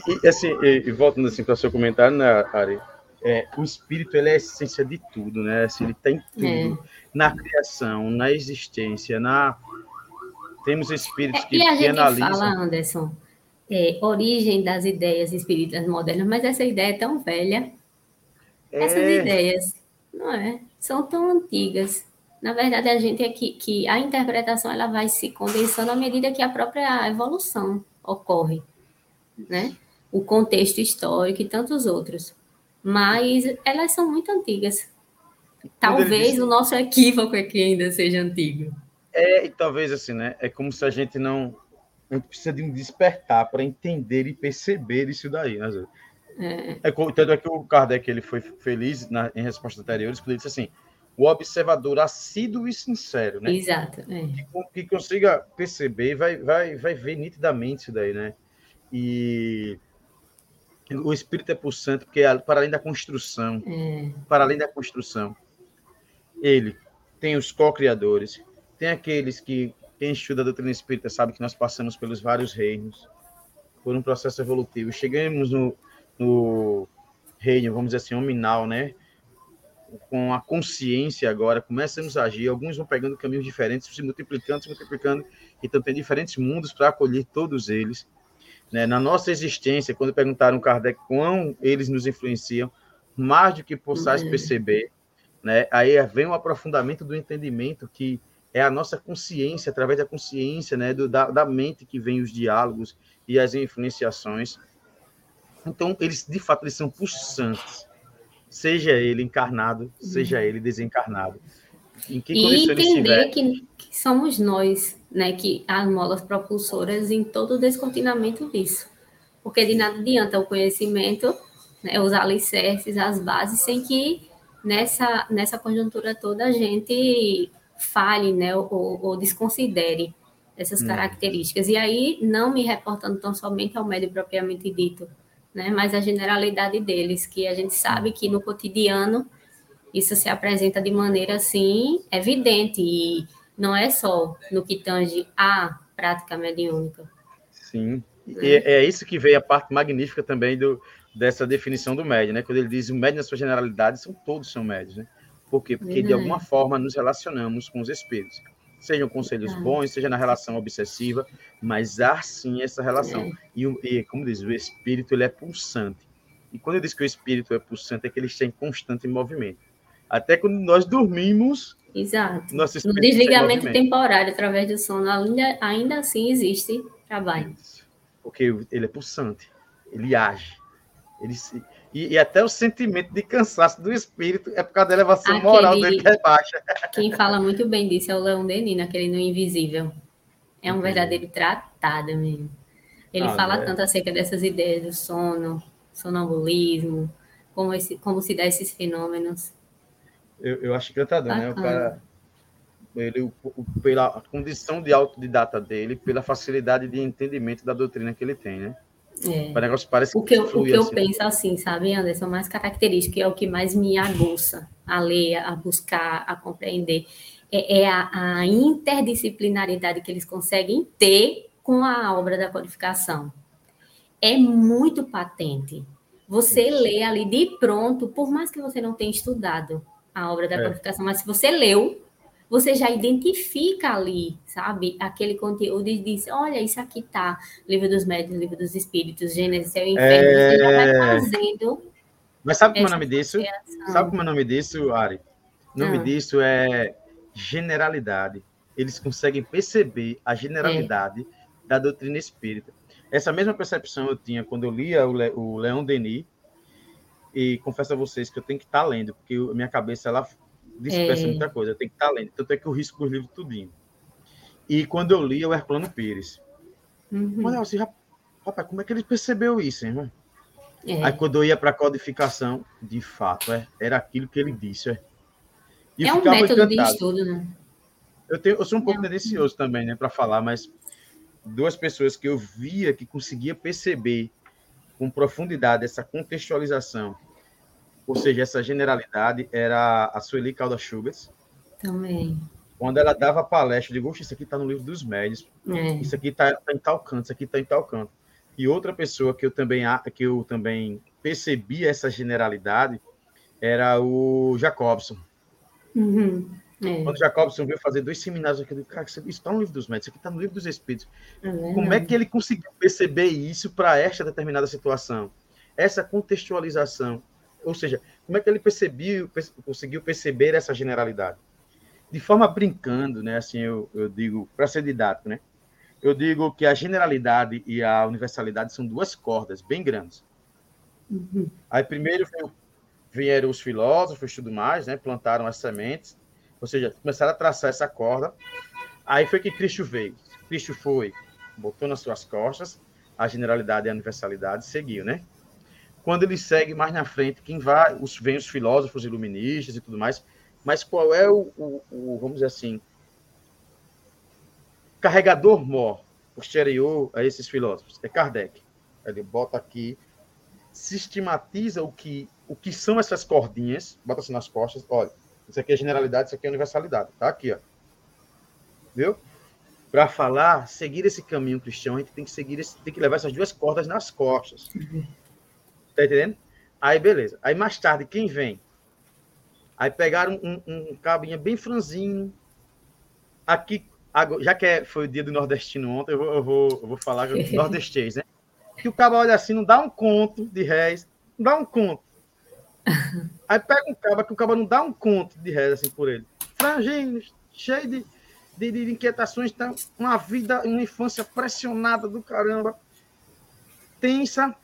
e, e, assim, e, e voltando assim para o seu comentário, né, Ari? É, o espírito ele é a essência de tudo, né? Assim, ele tem tudo. É. Na criação, na existência, na. Temos espíritos que, é, e a gente analisam. Fala, Anderson, é, origem das ideias espíritas modernas, mas essa ideia é tão velha. É... Essas ideias, não é? São tão antigas. Na verdade, a gente é que, que a interpretação ela vai se condensando à medida que a própria evolução ocorre, né? O contexto histórico e tantos outros. Mas elas são muito antigas. Talvez o nosso equívoco aqui ainda seja antigo. É, e talvez assim, né? É como se a gente não a gente precisa de um despertar para entender e perceber isso daí, né? É. É, tanto é que o Kardec ele foi feliz na, em respostas anteriores, quando ele disse assim: o observador assíduo e sincero, né? Exato. É. Que, que, consiga perceber, vai, vai, vai ver nitidamente isso daí, né? E o espírito é pulsante, porque é para além da construção, é. para além da construção, ele tem os co-criadores, tem aqueles que quem estuda a doutrina espírita sabe que nós passamos pelos vários reinos, por um processo evolutivo. Chegamos no, no reino, vamos dizer assim, nominal, né? Com a consciência agora, começamos a agir. Alguns vão pegando caminhos diferentes, se multiplicando, se multiplicando, então tem diferentes mundos para acolher todos eles. Né? Na nossa existência, quando perguntaram Kardec quão eles nos influenciam, mais do que possais uhum. perceber, né? aí vem o aprofundamento do entendimento que é a nossa consciência, através da consciência, né, do, da, da mente que vem os diálogos e as influenciações. Então, eles, de fato, eles são pulsantes, seja ele encarnado, seja ele desencarnado. Em que e entender que, que, somos nós, né, que as molas propulsoras em todo o descontinamento disso. Porque de nada adianta o conhecimento, né, os alicerces, as bases, sem que nessa, nessa conjuntura toda a gente fale, né, ou, ou desconsidere essas hum. características. E aí, não me reportando tão somente ao médio propriamente dito, né, mas a generalidade deles, que a gente sabe que no cotidiano isso se apresenta de maneira assim evidente e não é só no que tange a prática mediúnica. Sim. E é isso que veio a parte magnífica também do, dessa definição do médio, né? Quando ele diz o médio na sua generalidade, são todos são médios, né? Por quê? Porque de alguma forma nos relacionamos com os espíritos. Sejam conselhos bons, seja na relação obsessiva, mas há sim essa relação. É. E, e, como diz, o espírito ele é pulsante. E quando eu digo que o espírito é pulsante, é que ele está em constante movimento. Até quando nós dormimos. Exato. Nosso no desligamento temporário, através do sono, ainda, ainda assim existe trabalho. Porque ele é pulsante, ele age. Ele se, e, e, até o sentimento de cansaço do espírito é por causa da elevação aquele, moral dele que é baixa. Quem fala muito bem disso é o Leão Denis, aquele no Invisível. É um uhum. verdadeiro tratado mesmo. Ele ah, fala é. tanto acerca dessas ideias do sono, sonambulismo, como, esse, como se dá esses fenômenos. Eu, eu acho encantador, né? O cara, ele, o, o, pela condição de autodidata dele, pela facilidade de entendimento da doutrina que ele tem, né? É. O negócio parece o que eu, o que eu assim. penso assim, sabe, Anderson, mais característico, é o que mais me aguça a ler, a buscar, a compreender, é, é a, a, interdisciplinaridade que eles conseguem ter com a obra da codificação. É muito patente. Você Isso. lê ali de pronto, por mais que você não tenha estudado a obra da é. codificação, mas se você leu, você já identifica ali, sabe, aquele conteúdo e diz, olha, isso aqui tá, livro dos médios, livro dos espíritos, Gênesis, céu e inferno, é... você já vai fazendo. Mas sabe como é o nome disso? Sabe como é o nome disso, Ari? O nome ah. disso é generalidade. Eles conseguem perceber a generalidade é. da doutrina espírita. Essa mesma percepção eu tinha quando eu lia o, Le, o Leão Denis, e confesso a vocês que eu tenho que estar tá lendo, porque a minha cabeça ela dispersa é. muita coisa, tem que estar lendo. Tanto é que eu risco os livros tudinho. E quando eu li, o Herculano Pires. Uhum. Mas assim, rapaz, como é que ele percebeu isso, irmão? É. Aí quando eu ia para a codificação, de fato, é, era aquilo que ele disse. É, e é um método encantado. de estudo, né? Eu, tenho, eu sou um pouco é. tendencioso também, né, para falar, mas duas pessoas que eu via que conseguia perceber com profundidade essa contextualização ou seja, essa generalidade era a Sueli Calda Schubert. Também. Quando ela dava palestra, eu digo, isso aqui está no livro dos médios, é. isso aqui está tá em tal canto, isso aqui está em tal canto. E outra pessoa que eu também que eu também percebi essa generalidade era o Jacobson. Uhum. É. Quando Jacobson veio fazer dois seminários aqui, eu digo, cara, isso está no livro dos médios, isso aqui está no livro dos espíritos. É Como é que ele conseguiu perceber isso para esta determinada situação? Essa contextualização ou seja, como é que ele percebeu, conseguiu perceber essa generalidade? De forma brincando, né? Assim, eu, eu digo, para ser didático, né? Eu digo que a generalidade e a universalidade são duas cordas bem grandes. Uhum. Aí primeiro vieram os filósofos e tudo mais, né? Plantaram as sementes, ou seja, começaram a traçar essa corda. Aí foi que Cristo veio. Cristo foi, botou nas suas costas a generalidade e a universalidade, seguiu, né? Quando ele segue mais na frente, quem vai, os, vem os filósofos iluministas e tudo mais, mas qual é o, o, o vamos dizer assim, carregador mor posterior a esses filósofos? É Kardec. Ele bota aqui, sistematiza o que, o que são essas cordinhas, bota assim nas costas, olha, Isso aqui é generalidade, isso aqui é universalidade. Tá aqui, ó. Viu? Para falar, seguir esse caminho cristão, a gente tem que seguir, esse, tem que levar essas duas cordas nas costas. Tá entendendo? Aí, beleza. Aí, mais tarde, quem vem? Aí pegaram um, um, cabinha bem franzinho. Aqui, já que é, foi o dia do nordestino ontem, eu vou, eu vou, eu vou falar [laughs] nordestês, né? Que o cabo olha assim, não dá um conto de réis, não dá um conto. Aí pega um cabo que o cabo não dá um conto de réis assim por ele. Franginho, cheio de, de, de inquietações, tá uma vida, uma infância pressionada do caramba. Tensa,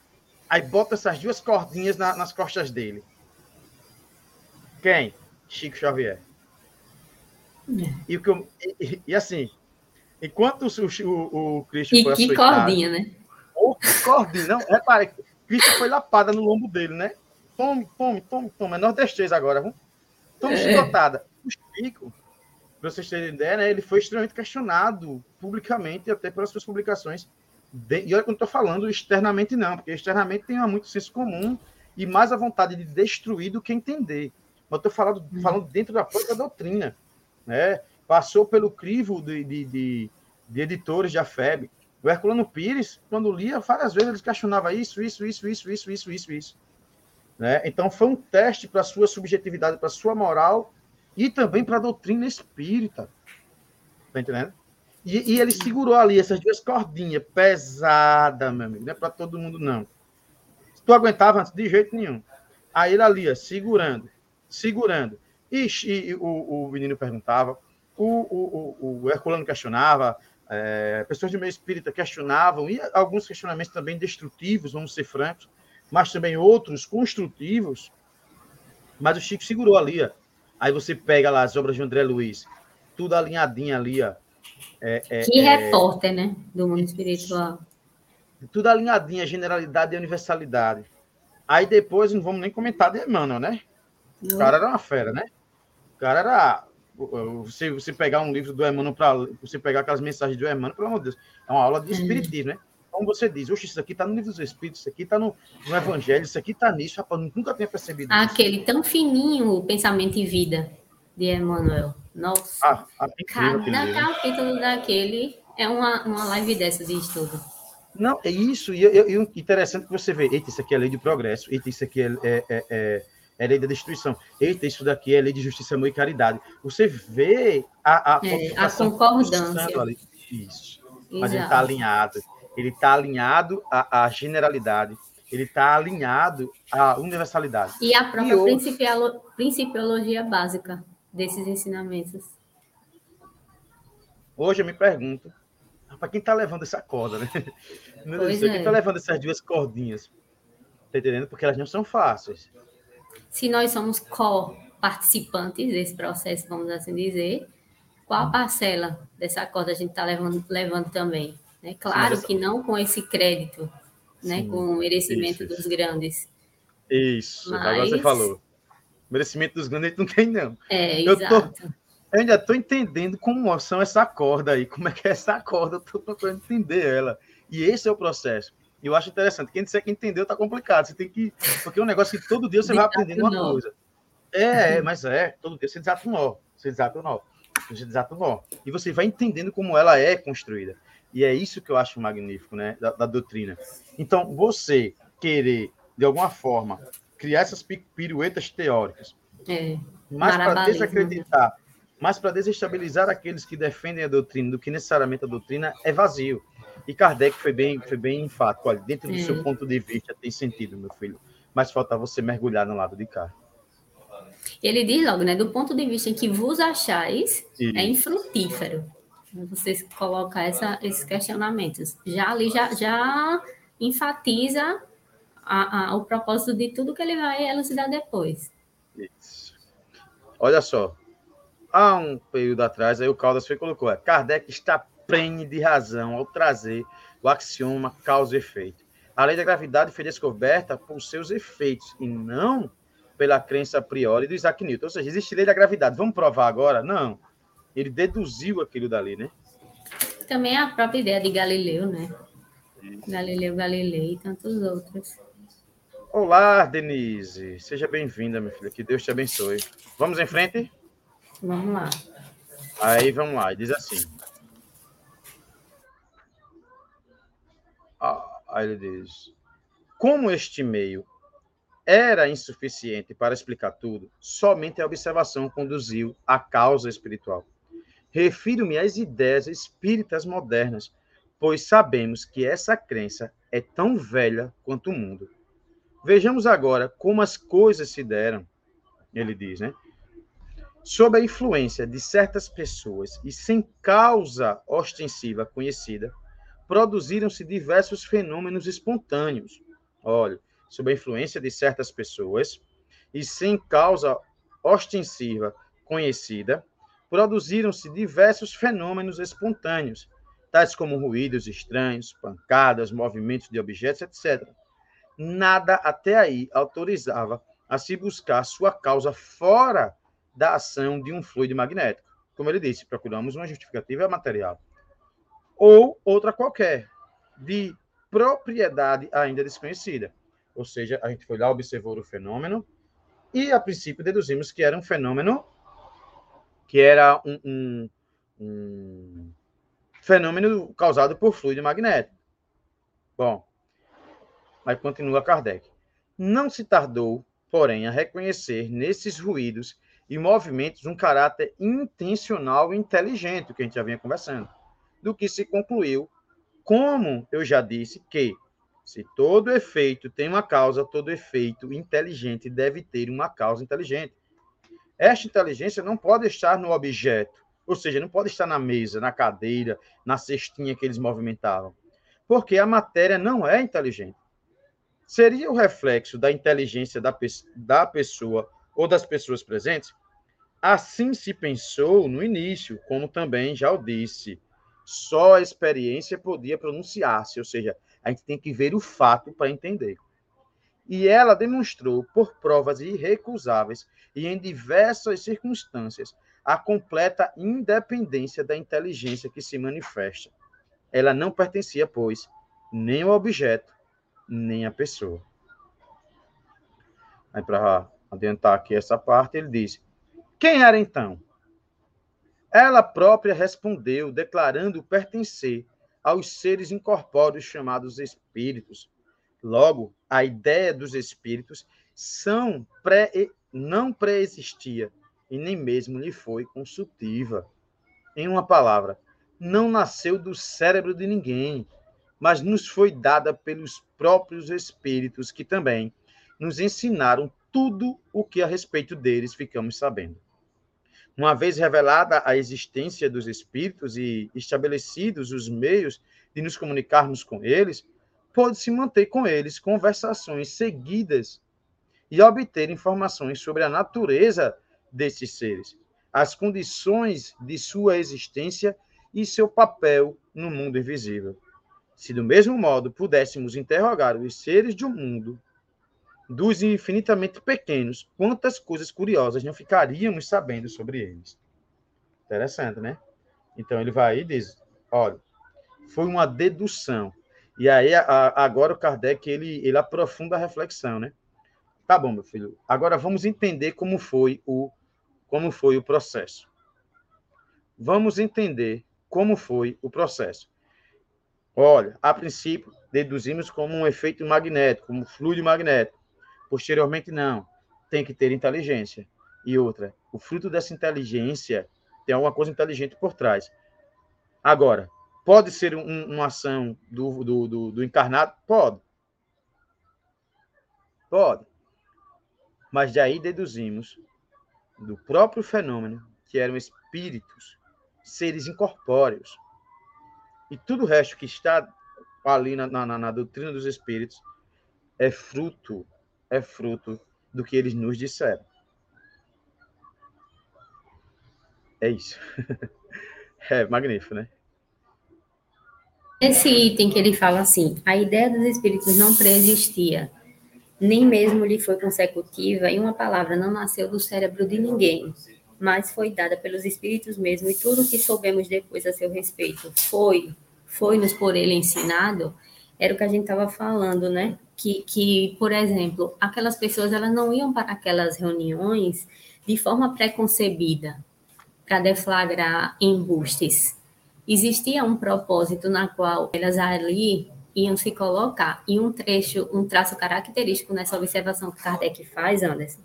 aí bota essas duas cordinhas na, nas costas dele. Quem? Chico Xavier. É. E, o que eu, e, e, assim, enquanto o, o, o Cristo e foi que cordinha, né? Ou que cordinha, não? Repare, Cristo foi lapada no lombo dele, né? Tome, tome, tome, tome. É nordestês agora, vamos? Tome é. chicotada. O Chico, para vocês terem ideia, né, ele foi extremamente questionado publicamente, até pelas suas publicações. De, e olha que eu não estou falando externamente, não, porque externamente tem muito senso comum e mais a vontade de destruir do que entender. Mas estou falando, hum. falando dentro da própria doutrina. Né? Passou pelo crivo de, de, de, de editores de AFEB. O Herculano Pires, quando lia, várias vezes ele questionava isso, isso, isso, isso, isso, isso, isso, isso. Né? Então foi um teste para a sua subjetividade, para a sua moral e também para a doutrina espírita. Tá entendendo? E, e, ele segurou ali essas duas cordinhas, pesada, meu amigo. Não é para todo mundo, não. Tu aguentava antes, de jeito nenhum. Aí ele ali, segurando, segurando. E, e o, o menino perguntava, o, o, o Herculano questionava, é, pessoas de meio espírita questionavam, e alguns questionamentos também destrutivos, vamos ser francos, mas também outros construtivos. Mas o Chico segurou ali, ó. Aí você pega lá as obras de André Luiz, tudo alinhadinho ali, ó. É, é, que é, repórter, né? Do mundo espiritual. Tudo alinhadinho, a generalidade e universalidade. Aí depois não vamos nem comentar de Emmanuel, né? O cara era uma fera, né? O cara era. Você, você pegar um livro do Emmanuel para você pegar aquelas mensagens do Emmanuel, pelo amor de Deus, é uma aula de espiritismo, né? Como você diz, oxe, isso aqui está no livro dos Espíritos, isso aqui está no, no, Evangelho, isso aqui está nisso, rapaz, nunca tinha percebido Aquele isso. tão fininho, o pensamento e vida de Emmanuel. Nossa, ah, ah, cada capítulo daquele é uma, uma live dessa de estudo. Não, é isso, e, e, e interessante que você vê, eita, isso aqui é lei de progresso, eita, isso aqui é, é, é, é é lei da destruição. Eita, isso daqui é lei de justiça, amor e caridade. Você vê a, a, é, a concordância. Ali. Isso. Mas ele está alinhado. Ele está alinhado à, à, generalidade. Ele está alinhado à universalidade. E a própria e principiolo, principiologia básica desses ensinamentos. Hoje eu me pergunto, para quem está levando essa corda, né? [laughs] Pois Quem está é. levando essas duas cordinhas? Está entendendo? Porque elas não são fáceis se nós somos co-participantes desse processo, vamos assim dizer, qual a parcela dessa corda a gente está levando, levando também? Né? Claro Sim, que não com esse crédito, né? com o merecimento isso, dos grandes. Isso, Mas... agora você falou. Merecimento dos grandes a gente não tem, não. É, eu exato. Tô, eu ainda estou entendendo como são essa corda aí, como é que é essa corda, eu estou procurando entender ela. E esse é o processo. Eu acho interessante. Quem disser que entendeu, tá complicado. Você tem que. Porque é um negócio que todo dia você vai aprendendo uma coisa. É, é, mas é, todo dia você desata um nó. Você desata um nó. Você desata um nó. E você vai entendendo como ela é construída. E é isso que eu acho magnífico, né? Da, da doutrina. Então, você querer, de alguma forma, criar essas piruetas teóricas. É, mas para desacreditar, mas para desestabilizar aqueles que defendem a doutrina do que necessariamente a doutrina é vazio. E Kardec foi bem, foi bem enfático. Olha, dentro do seu ponto de vista tem sentido, meu filho. Mas falta você mergulhar no lado de cá. Ele diz logo, né? Do ponto de vista em que vos achais, Sim. é infrutífero. Vocês colocar essa, esses questionamentos. Já ali já, já enfatiza a, a, o propósito de tudo que ele vai elucidar depois. Isso. Olha só. Há um período atrás, aí o Caldas foi colocou: é, Kardec está prene de razão ao trazer o axioma causa e efeito. A lei da gravidade foi descoberta por seus efeitos e não pela crença a priori do Isaac Newton. Ou seja, existe lei da gravidade. Vamos provar agora? Não. Ele deduziu aquilo dali, né? Também a própria ideia de Galileu, né? Galileu Galilei e tantos outros. Olá, Denise. Seja bem-vinda, minha filha. Que Deus te abençoe. Vamos em frente? Vamos lá. Aí, vamos lá. Diz assim. Ah, aí ele diz: Como este meio era insuficiente para explicar tudo, somente a observação conduziu à causa espiritual. Refiro-me às ideias espíritas modernas, pois sabemos que essa crença é tão velha quanto o mundo. Vejamos agora como as coisas se deram, ele diz, né? Sob a influência de certas pessoas e sem causa ostensiva conhecida, produziram-se diversos fenômenos espontâneos. Olha, sob a influência de certas pessoas e sem causa ostensiva conhecida, produziram-se diversos fenômenos espontâneos, tais como ruídos estranhos, pancadas, movimentos de objetos, etc. Nada até aí autorizava a se buscar sua causa fora da ação de um fluido magnético. Como ele disse, procuramos uma justificativa material. Ou outra qualquer, de propriedade ainda desconhecida. Ou seja, a gente foi lá, observou o fenômeno e, a princípio, deduzimos que era um fenômeno que era um, um, um fenômeno causado por fluido magnético. Bom, mas continua Kardec. Não se tardou, porém, a reconhecer nesses ruídos e movimentos um caráter intencional e inteligente, que a gente já vinha conversando, do que se concluiu, como eu já disse, que se todo efeito tem uma causa, todo efeito inteligente deve ter uma causa inteligente. Esta inteligência não pode estar no objeto, ou seja, não pode estar na mesa, na cadeira, na cestinha que eles movimentavam, porque a matéria não é inteligente. Seria o reflexo da inteligência da, da pessoa ou das pessoas presentes? Assim se pensou no início, como também já o disse. Só a experiência podia pronunciar-se, ou seja, a gente tem que ver o fato para entender. E ela demonstrou, por provas irrecusáveis e em diversas circunstâncias, a completa independência da inteligência que se manifesta. Ela não pertencia, pois, nem ao objeto, nem à pessoa. Aí, para adiantar aqui essa parte, ele diz: Quem era então? Ela própria respondeu, declarando pertencer aos seres incorpóreos chamados espíritos. Logo, a ideia dos espíritos são pré, não pré-existia e nem mesmo lhe foi consultiva. Em uma palavra, não nasceu do cérebro de ninguém, mas nos foi dada pelos próprios espíritos que também nos ensinaram tudo o que a respeito deles ficamos sabendo. Uma vez revelada a existência dos espíritos e estabelecidos os meios de nos comunicarmos com eles, pode-se manter com eles conversações seguidas e obter informações sobre a natureza desses seres, as condições de sua existência e seu papel no mundo invisível. Se do mesmo modo pudéssemos interrogar os seres de um mundo dos infinitamente pequenos, quantas coisas curiosas não ficaríamos sabendo sobre eles. Interessante, né? Então ele vai e diz: olha, foi uma dedução. E aí a, agora o Kardec ele, ele aprofunda a reflexão, né? Tá bom, meu filho. Agora vamos entender como foi o como foi o processo. Vamos entender como foi o processo. Olha, a princípio deduzimos como um efeito magnético, como fluido magnético. Posteriormente, não. Tem que ter inteligência. E outra, o fruto dessa inteligência tem alguma coisa inteligente por trás. Agora, pode ser um, uma ação do, do, do, do encarnado? Pode. Pode. Mas daí deduzimos do próprio fenômeno que eram espíritos, seres incorpóreos. E tudo o resto que está ali na, na, na doutrina dos espíritos é fruto é fruto do que eles nos disseram. É isso. [laughs] É magnífico, né? Esse item que ele fala assim, a ideia dos espíritos não preexistia, nem mesmo lhe foi consecutiva, e uma palavra não nasceu do cérebro de ninguém, mas foi dada pelos espíritos mesmo, e tudo o que soubemos depois a seu respeito foi, foi-nos por ele ensinado, era o que a gente estava falando, né? Que, que, por exemplo, aquelas pessoas elas não iam para aquelas reuniões de forma preconcebida para deflagrar embustes. Existia um propósito na qual elas ali iam se colocar. E um trecho, um traço característico nessa observação que Kardec faz, Anderson,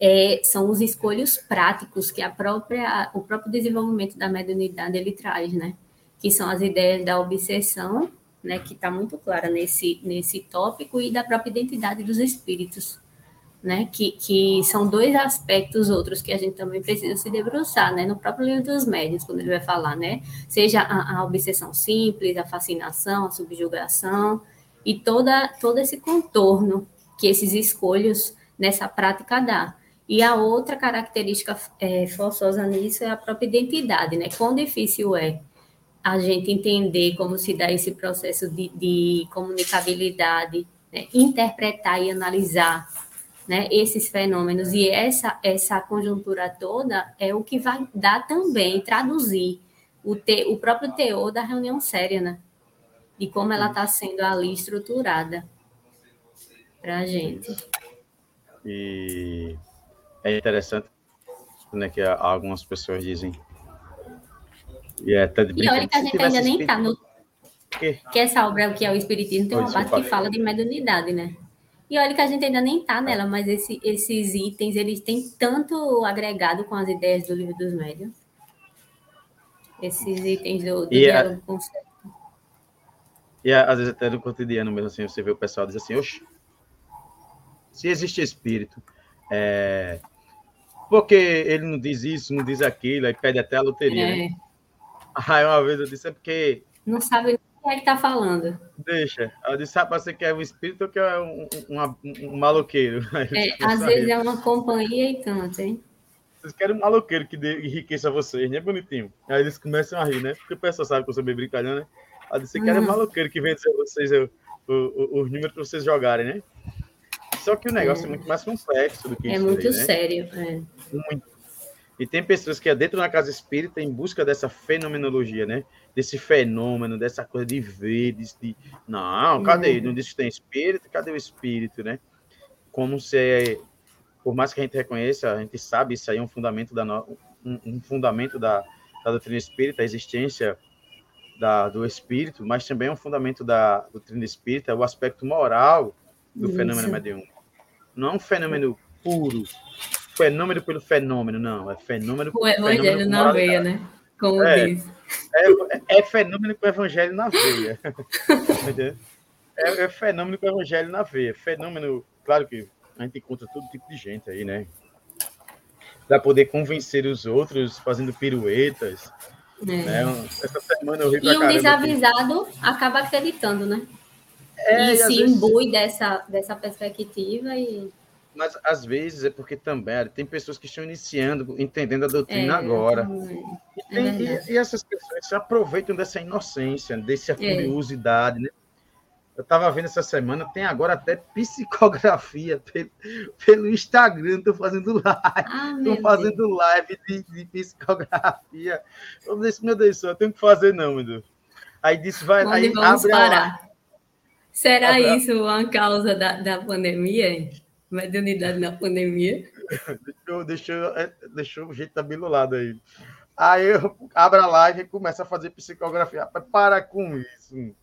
é, são os escolhos práticos que a própria, o próprio desenvolvimento da mediunidade ele traz, né? Que são as ideias da obsessão, né? Que está muito clara nesse, nesse tópico, e da própria identidade dos espíritos né? Que, que são dois aspectos outros que a gente também precisa se debruçar, né? No próprio livro dos médios, quando ele vai falar, né? Seja a, a obsessão simples, a fascinação, a subjugação e toda, todo esse contorno que esses escolhos nessa prática dá. E a outra característica é, forçosa nisso é a própria identidade, né? Quão difícil é a gente entender como se dá esse processo de, de comunicabilidade, né? interpretar e analisar né, esses fenômenos e essa, essa conjuntura toda é o que vai dar também, traduzir o, te, o próprio teor da reunião séria, né? De como ela está sendo ali estruturada para a gente. E é interessante né, que algumas pessoas dizem. E, é até de e olha que a gente ainda nem está no. Que? que essa obra, que é o Espiritismo, tem uma parte que fala de mediunidade, né? E olha que a gente ainda nem está nela, mas esse, esses itens, eles têm tanto agregado com as ideias do livro dos médios. Esses itens do, do e diálogo a, conceito. E às vezes até no cotidiano mesmo, assim, você vê o pessoal diz assim, oxe, se existe espírito, é, porque ele não diz isso, não diz aquilo, aí pede até a loteria, né? é. né? Aí uma vez eu disse, é porque... Não sabe é que está falando? Deixa. Ela disse, ah, você quer um espírito ou quer um, um, um maloqueiro? [laughs] É, às vezes é uma companhia e tanto, hein? Vocês querem um maloqueiro que dê, enriqueça vocês, né? Bonitinho. Aí eles começam a rir, né? Porque o pessoal sabe que eu sou bem brincalhão, né? Ela disse, você quer um maloqueiro que vende vocês o, o, os números para vocês jogarem, né? Só que o negócio é, é muito mais complexo do que é isso. É muito aí, né? sério, é. Muito. E tem pessoas que é dentro da casa espírita em busca dessa fenomenologia, né? Desse fenômeno, dessa coisa de ver, de, não, cadê? Uhum. Não diz que tem espírito, cadê o espírito, né? Como se, é, por mais que a gente reconheça, a gente sabe isso aí é um fundamento da no... um, um fundamento da, da doutrina espírita, a existência da, do espírito, mas também é um fundamento da doutrina espírita, o aspecto moral do isso. fenômeno mediúnico. Não é um fenômeno puro, fenômeno pelo fenômeno, não. É fenômeno. O evangelho na veia, né? Como é, diz. É, é, fenômeno com o evangelho na veia. é, é fenômeno com o evangelho na veia. Fenômeno, claro que a gente encontra todo tipo de gente aí, né? Para poder convencer os outros fazendo piruetas. É. Né? Essa semana eu ri E um desavisado acaba acreditando, né? É, e, e se vezes... imbui dessa, dessa perspectiva e mas às vezes é porque também tem pessoas que estão iniciando, entendendo a doutrina é, agora. E, tem, é e, e, essas pessoas se aproveitam dessa inocência, dessa é. curiosidade, né? Eu estava vendo essa semana, tem agora até psicografia [laughs] pelo, pelo Instagram, estou fazendo live, estou ah, fazendo Deus. live de, de, psicografia. Eu disse, meu Deus, eu tenho que fazer não, meu Deus. Aí disse, vai, Onde aí abre parar? Será abre isso uma causa da, da pandemia? Mediunidade na pandemia. [laughs] deixou, deixou, deixou o jeito tabelulado aí. Aí eu abro a live e começo a fazer psicografia. Para com isso.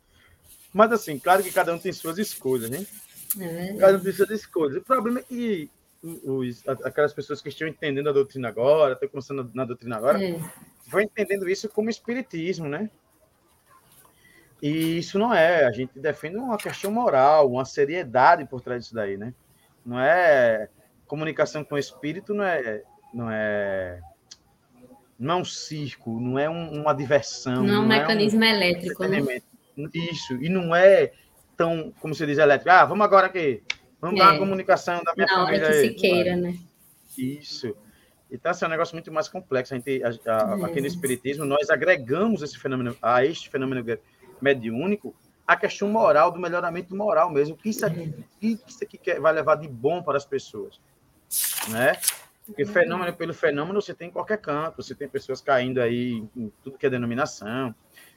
Mas assim, claro que cada um tem suas escolhas, né? É cada um tem suas escolhas. O problema é que os, aquelas pessoas que estão entendendo a doutrina agora, estão começando na doutrina agora, é. vão entendendo isso como espiritismo, né? E isso não é. A gente defende uma questão moral, uma seriedade por trás disso daí, né? Não é comunicação com o espírito, não é, não é, não é um circo, não é um, uma diversão. Não, é um mecanismo é um elétrico. Né? Isso, e não é tão, como se diz, elétrico. Ah, vamos agora aqui, vamos é. dar uma comunicação da minha não, família. Não, é que se queira, né? Isso. Então, assim, é um negócio muito mais complexo. A gente, a, a, é. Aqui no Espiritismo, nós agregamos esse fenômeno, a este fenômeno mediúnico a questão moral, do melhoramento moral mesmo. O que isso aqui, que isso aqui vai levar de bom para as pessoas? Né? Porque fenômeno pelo fenômeno você tem em qualquer canto, você tem pessoas caindo aí em tudo que é denominação,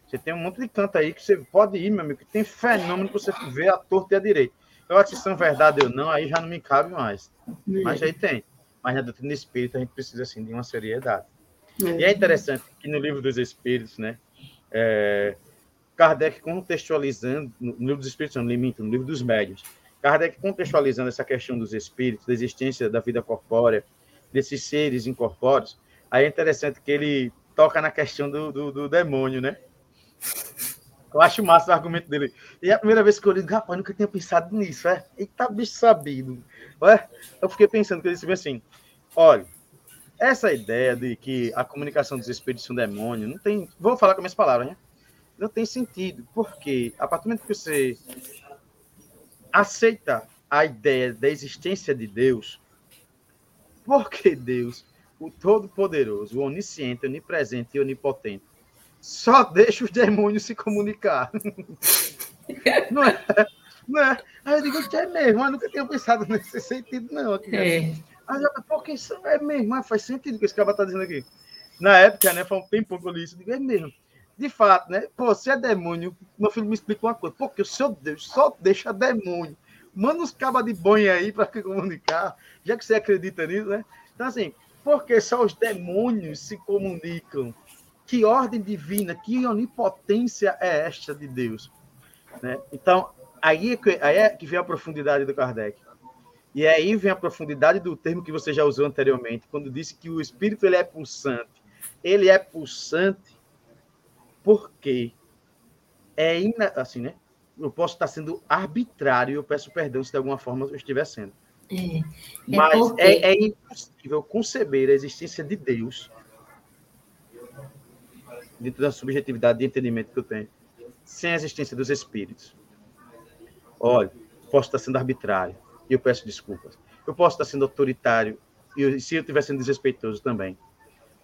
Você tem um monte de canto aí que você pode ir, meu amigo, que tem fenômeno que você vê a torta e a direita. Eu acho que são verdade ou não, aí já não me cabe mais. Mas aí tem. Mas na doutrina espírita a gente precisa, assim, de uma seriedade. É. E é interessante que no livro dos Espíritos, né, é, Kardec contextualizando, no livro dos Espíritos, não, limite, no livro dos Médios, Kardec contextualizando essa questão dos espíritos, da existência da vida corpórea, desses seres incorpóreos, aí é interessante que ele toca na questão do, do, do demônio, né? Eu acho massa o argumento dele. E é a primeira vez que eu li, rapaz, nunca tinha pensado nisso, é? Eita, bicho sabido. Ué? Eu fiquei pensando, que ele disse assim, olha, essa ideia de que a comunicação dos espíritos é um demônio, não tem... Vou falar com minhas palavras, né? Não tem sentido, porque a partir do momento que você aceita a ideia da existência de Deus, porque Deus, o Todo-Poderoso, o Onisciente, Onipresente e Onipotente, só deixa os demônios se comunicar. [laughs] não é? Não é? Aí eu digo, é mesmo, eu nunca tinha pensado nesse sentido, não. Aqui, é. Aí eu, porque isso é mesmo, mas faz sentido o que esse cara está dizendo aqui. Na época, né, foi um tempo que eu li isso, eu digo, é mesmo. De fato, né? Pô, se é demônio, meu filho me explica uma coisa, porque o seu Deus só deixa demônio. Manda uns cabas de banho aí para comunicar, já que você acredita nisso, né? Então, assim, porque só os demônios se comunicam que ordem divina, que onipotência é esta de Deus? Né? Então, aí é, que, aí é que vem a profundidade do Kardec. E aí vem a profundidade do termo que você já usou anteriormente, quando disse que o espírito ele é pulsante. Ele é pulsante porque é ina... assim, né? Eu posso estar sendo arbitrário, eu peço perdão se de alguma forma eu estiver sendo. É, é Mas porque... é, é impossível conceber a existência de Deus dentro da subjetividade de entendimento que eu tenho, sem a existência dos espíritos. Olha, posso estar sendo arbitrário e eu peço desculpas. Eu posso estar sendo autoritário e se eu estiver sendo desrespeitoso também.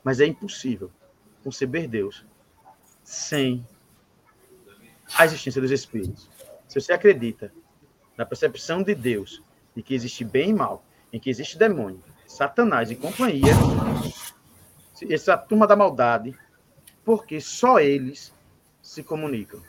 Mas é impossível conceber Deus sem a existência dos espíritos. Se você acredita na percepção de Deus de que existe bem e mal, em que existe demônio, Satanás e companhia, essa turma da maldade porque só eles se comunicam.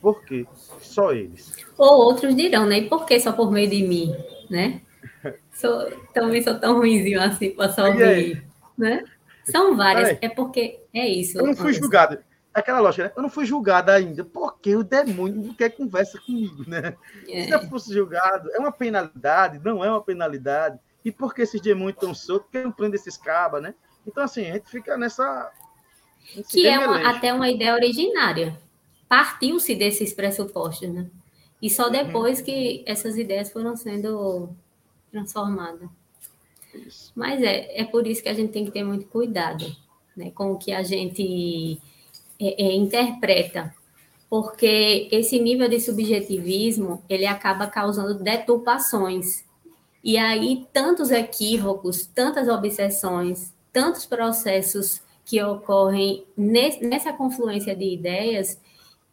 Porque só eles. Ou outros dirão, né? E por que só por meio de mim, né? [laughs] Sou, também sou tão ruimzinho assim para só ouvir, né? São várias, é porque é isso. Eu não fui julgado. Aquela lógica, né? Eu não fui julgado ainda, porque o demônio não quer conversa comigo, né? É. Se eu fosse julgado, é uma penalidade? Não é uma penalidade. E por que esses demônios estão soltos? Quem prende esses cabas, né? Então, assim, a gente fica nessa que é uma, até uma ideia originária. Partiu-se desses pressupostos, né? E só uhum. depois uhum. que essas ideias foram sendo transformadas. Mas é, é por isso que a gente tem que ter muito cuidado né, com o que a gente é, é, interpreta, porque esse nível de subjetivismo ele acaba causando deturpações. E aí, tantos equívocos, tantas obsessões, tantos processos que ocorrem nessa confluência de ideias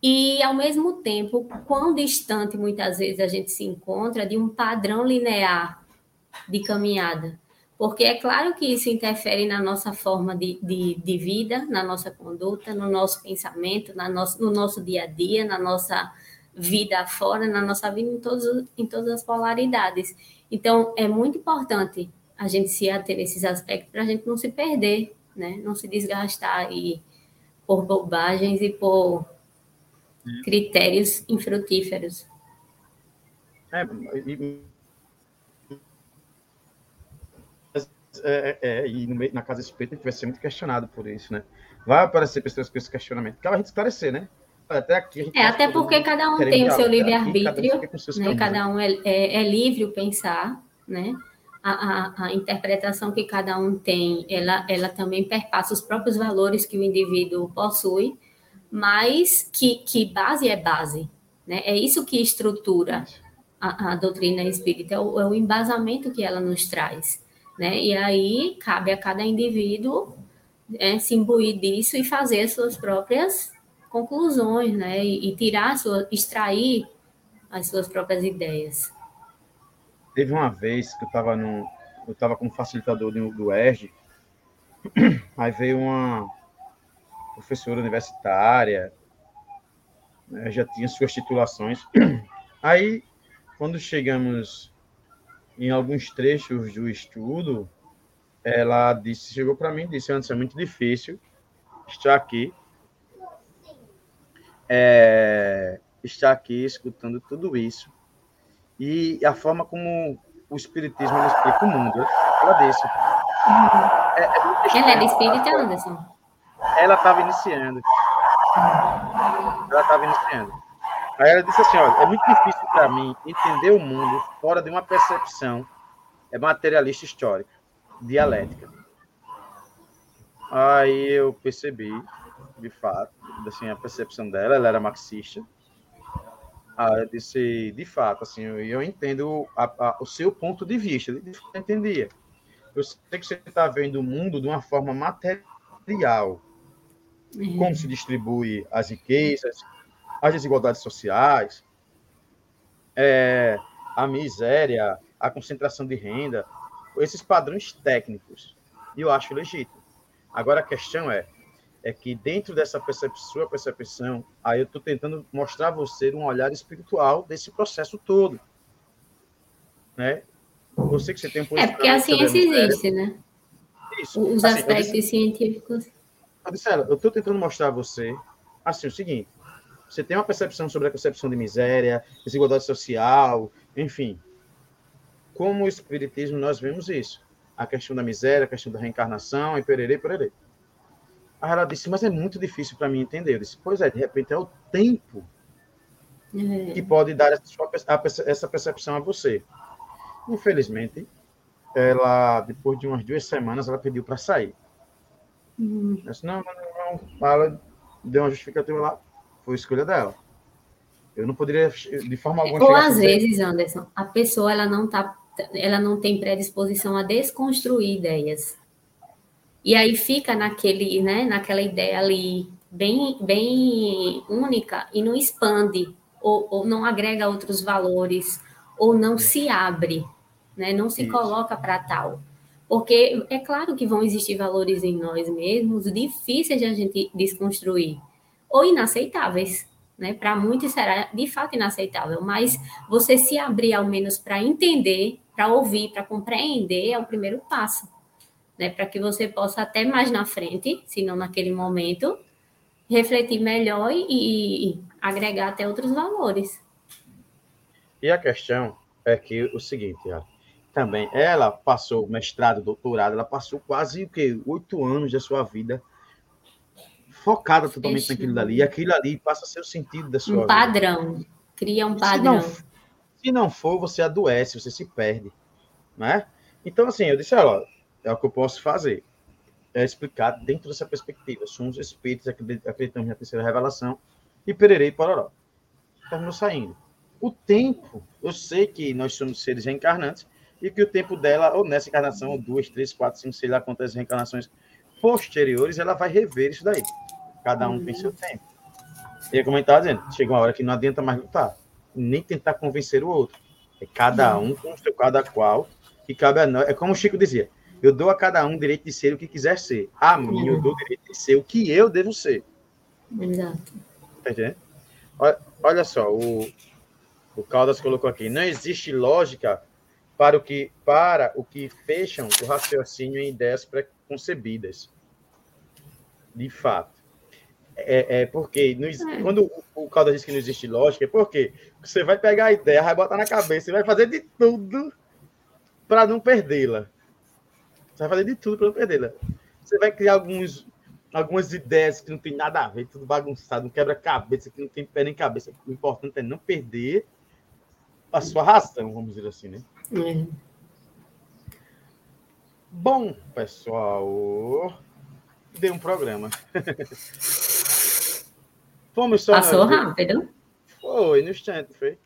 e, ao mesmo tempo, quão distante muitas vezes a gente se encontra de um padrão linear de caminhada. Porque é claro que isso interfere na nossa forma de, de, de vida, na nossa conduta, no nosso pensamento, na nosso, no nosso dia a dia, na nossa vida fora, na nossa vida em, todos, em todas as polaridades. Então, é muito importante a gente se ater a esses aspectos para a gente não se perder né? Não se desgastar aí por bobagens e por critérios infrutíferos. É, e, é, é, e no na casa espírita a gente vai ser muito questionado por isso, né? Vai aparecer pessoas com esse questionamento, que a gente esclarecer, né? Até aqui É, até porque cada um tem o seu livre-arbítrio, cada, um né? cada um é, é, é livre o pensar, né? a, a, a, interpretação que cada um tem, ela, ela também perpassa os próprios valores que o indivíduo possui, mas que, que base é base. Né? É isso que estrutura a, a doutrina espírita, é o, é o, embasamento que ela nos traz. Né? E aí cabe a cada indivíduo é, se imbuir disso e fazer as suas próprias conclusões, né? E, e tirar, sua, extrair as suas próprias ideias. Teve uma vez que eu estava no, eu como facilitador do, do ERG, [clears throat] aí veio uma, professora universitária, né, já tinha suas titulações. [clears throat] Aí, quando chegamos em alguns trechos do estudo, ela disse, chegou para mim e disse, antes é muito difícil estar aqui, é, estar aqui escutando tudo isso e a forma como o espiritismo explica o mundo. Ela disse. É, é ela é espírita, Anderson? Ela estava iniciando. Ela estava iniciando. Aí ela disse assim: olha, é muito difícil para mim entender o mundo fora de uma percepção é materialista histórica, dialética. Aí eu percebi, de fato, assim, a percepção dela, ela era marxista. Aí eu disse, de fato, assim, eu, eu entendo a, a, o seu ponto de vista. Eu entendia. Eu sei que você está vendo o mundo de uma forma material. Uhum. Como se distribui as riquezas, as desigualdades sociais, é, a miséria, a concentração de renda, esses padrões técnicos. E eu acho legítimo. Agora a questão é, é que dentro dessa percepção, sua percepção, aí eu estou tentando mostrar a você um olhar espiritual desse processo todo. Né? Você que você tem um É porque a ciência existe, né? Isso. Os assim, aspectos disse, científicos. Eu estou tentando mostrar a você assim, o seguinte: você tem uma percepção sobre a concepção de miséria, desigualdade social, enfim. Como o Espiritismo, nós vemos isso. A questão da miséria, a questão da reencarnação, e pererê, pererê. Aí ela disse, mas é muito difícil para mim entender. Eu disse, pois é, de repente é o tempo é. que pode dar essa percepção a você. Infelizmente, ela, depois de umas duas semanas, ela pediu para sair. Uhum. Eu disse, não, não, não. Ela deu uma justificativa lá foi escolha dela. Eu não poderia, de forma alguma. Ou às vezes, Anderson, a pessoa ela não tá, ela não tem predisposição a desconstruir ideias. E aí fica naquele, né, naquela ideia ali bem, bem única e não expande ou, ou não agrega outros valores ou não se abre, né, não se Isso. coloca para tal. Porque é claro que vão existir valores em nós mesmos difíceis de a gente desconstruir ou inaceitáveis. Né? Para muitos será de fato inaceitável, mas você se abrir ao menos para entender, para ouvir, para compreender é o primeiro passo. Né? Para que você possa até mais na frente, se não naquele momento, refletir melhor e, e agregar até outros valores. E a questão é que o seguinte, também ela passou mestrado, doutorado, ela passou quase o que oito anos da sua vida focada totalmente Fechou. naquilo dali. E aquilo ali passa a ser o sentido da sua um vida. padrão. Cria um padrão. Se não, se não for, você adoece, você se perde. Né? Então, assim, eu disse, olha, é o que eu posso fazer. É explicar dentro dessa perspectiva. Somos espíritos, acreditamos na terceira revelação, e pererei pororó. Terminou saindo. O tempo, eu sei que nós somos seres reencarnantes, e que o tempo dela, ou nessa encarnação, ou duas, três, quatro, cinco, sei lá quantas reencarnações posteriores, ela vai rever isso daí. Cada um tem seu tempo. E como eu estava dizendo, chega uma hora que não adianta mais lutar, nem tentar convencer o outro. É cada um com o seu cada qual, que cabe a nós. É como o Chico dizia: eu dou a cada um o direito de ser o que quiser ser. A mim, eu dou o direito de ser o que eu devo ser. Exato. Tá? Olha, olha só, o, o Caldas colocou aqui: não existe lógica para o que, para o que fecham o raciocínio em ideias preconcebidas. De fato. É, é porque no, é. quando o, Caldas diz que não existe lógica, é porque você vai pegar a ideia, vai botar na cabeça e vai fazer de tudo para não perdê-la. Você vai fazer de tudo para não perdê-la. Você vai criar alguns, algumas ideias que não tem nada a ver, tudo bagunçado, um quebra-cabeça que não tem pé nem cabeça. O importante é não perder a sua razão, vamos dizer assim, né? É. Bom, pessoal, dei um programa. [laughs] Fomos só. Passou rápido? Foi, no instante, foi.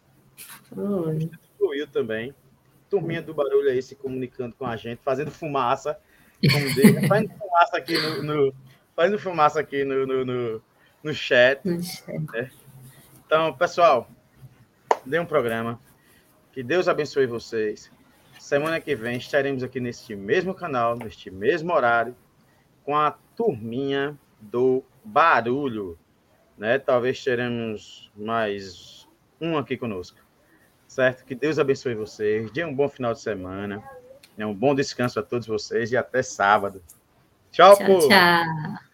Foi. Fluiu também. Turminha do barulho aí se comunicando com a gente, fazendo fumaça. Como diz, [laughs] fazendo fumaça aqui no, no, fazendo fumaça aqui no, no, no, no chat. No chat. Né? Então, pessoal, dê um programa. Que Deus abençoe vocês. Semana que vem estaremos aqui neste mesmo canal, neste mesmo horário, com a turminha do barulho, né? Talvez teremos mais um aqui conosco, certo? Que Deus abençoe vocês, dê um bom final de semana, um bom descanso a todos vocês e até sábado. Tchau, tchau, tchau.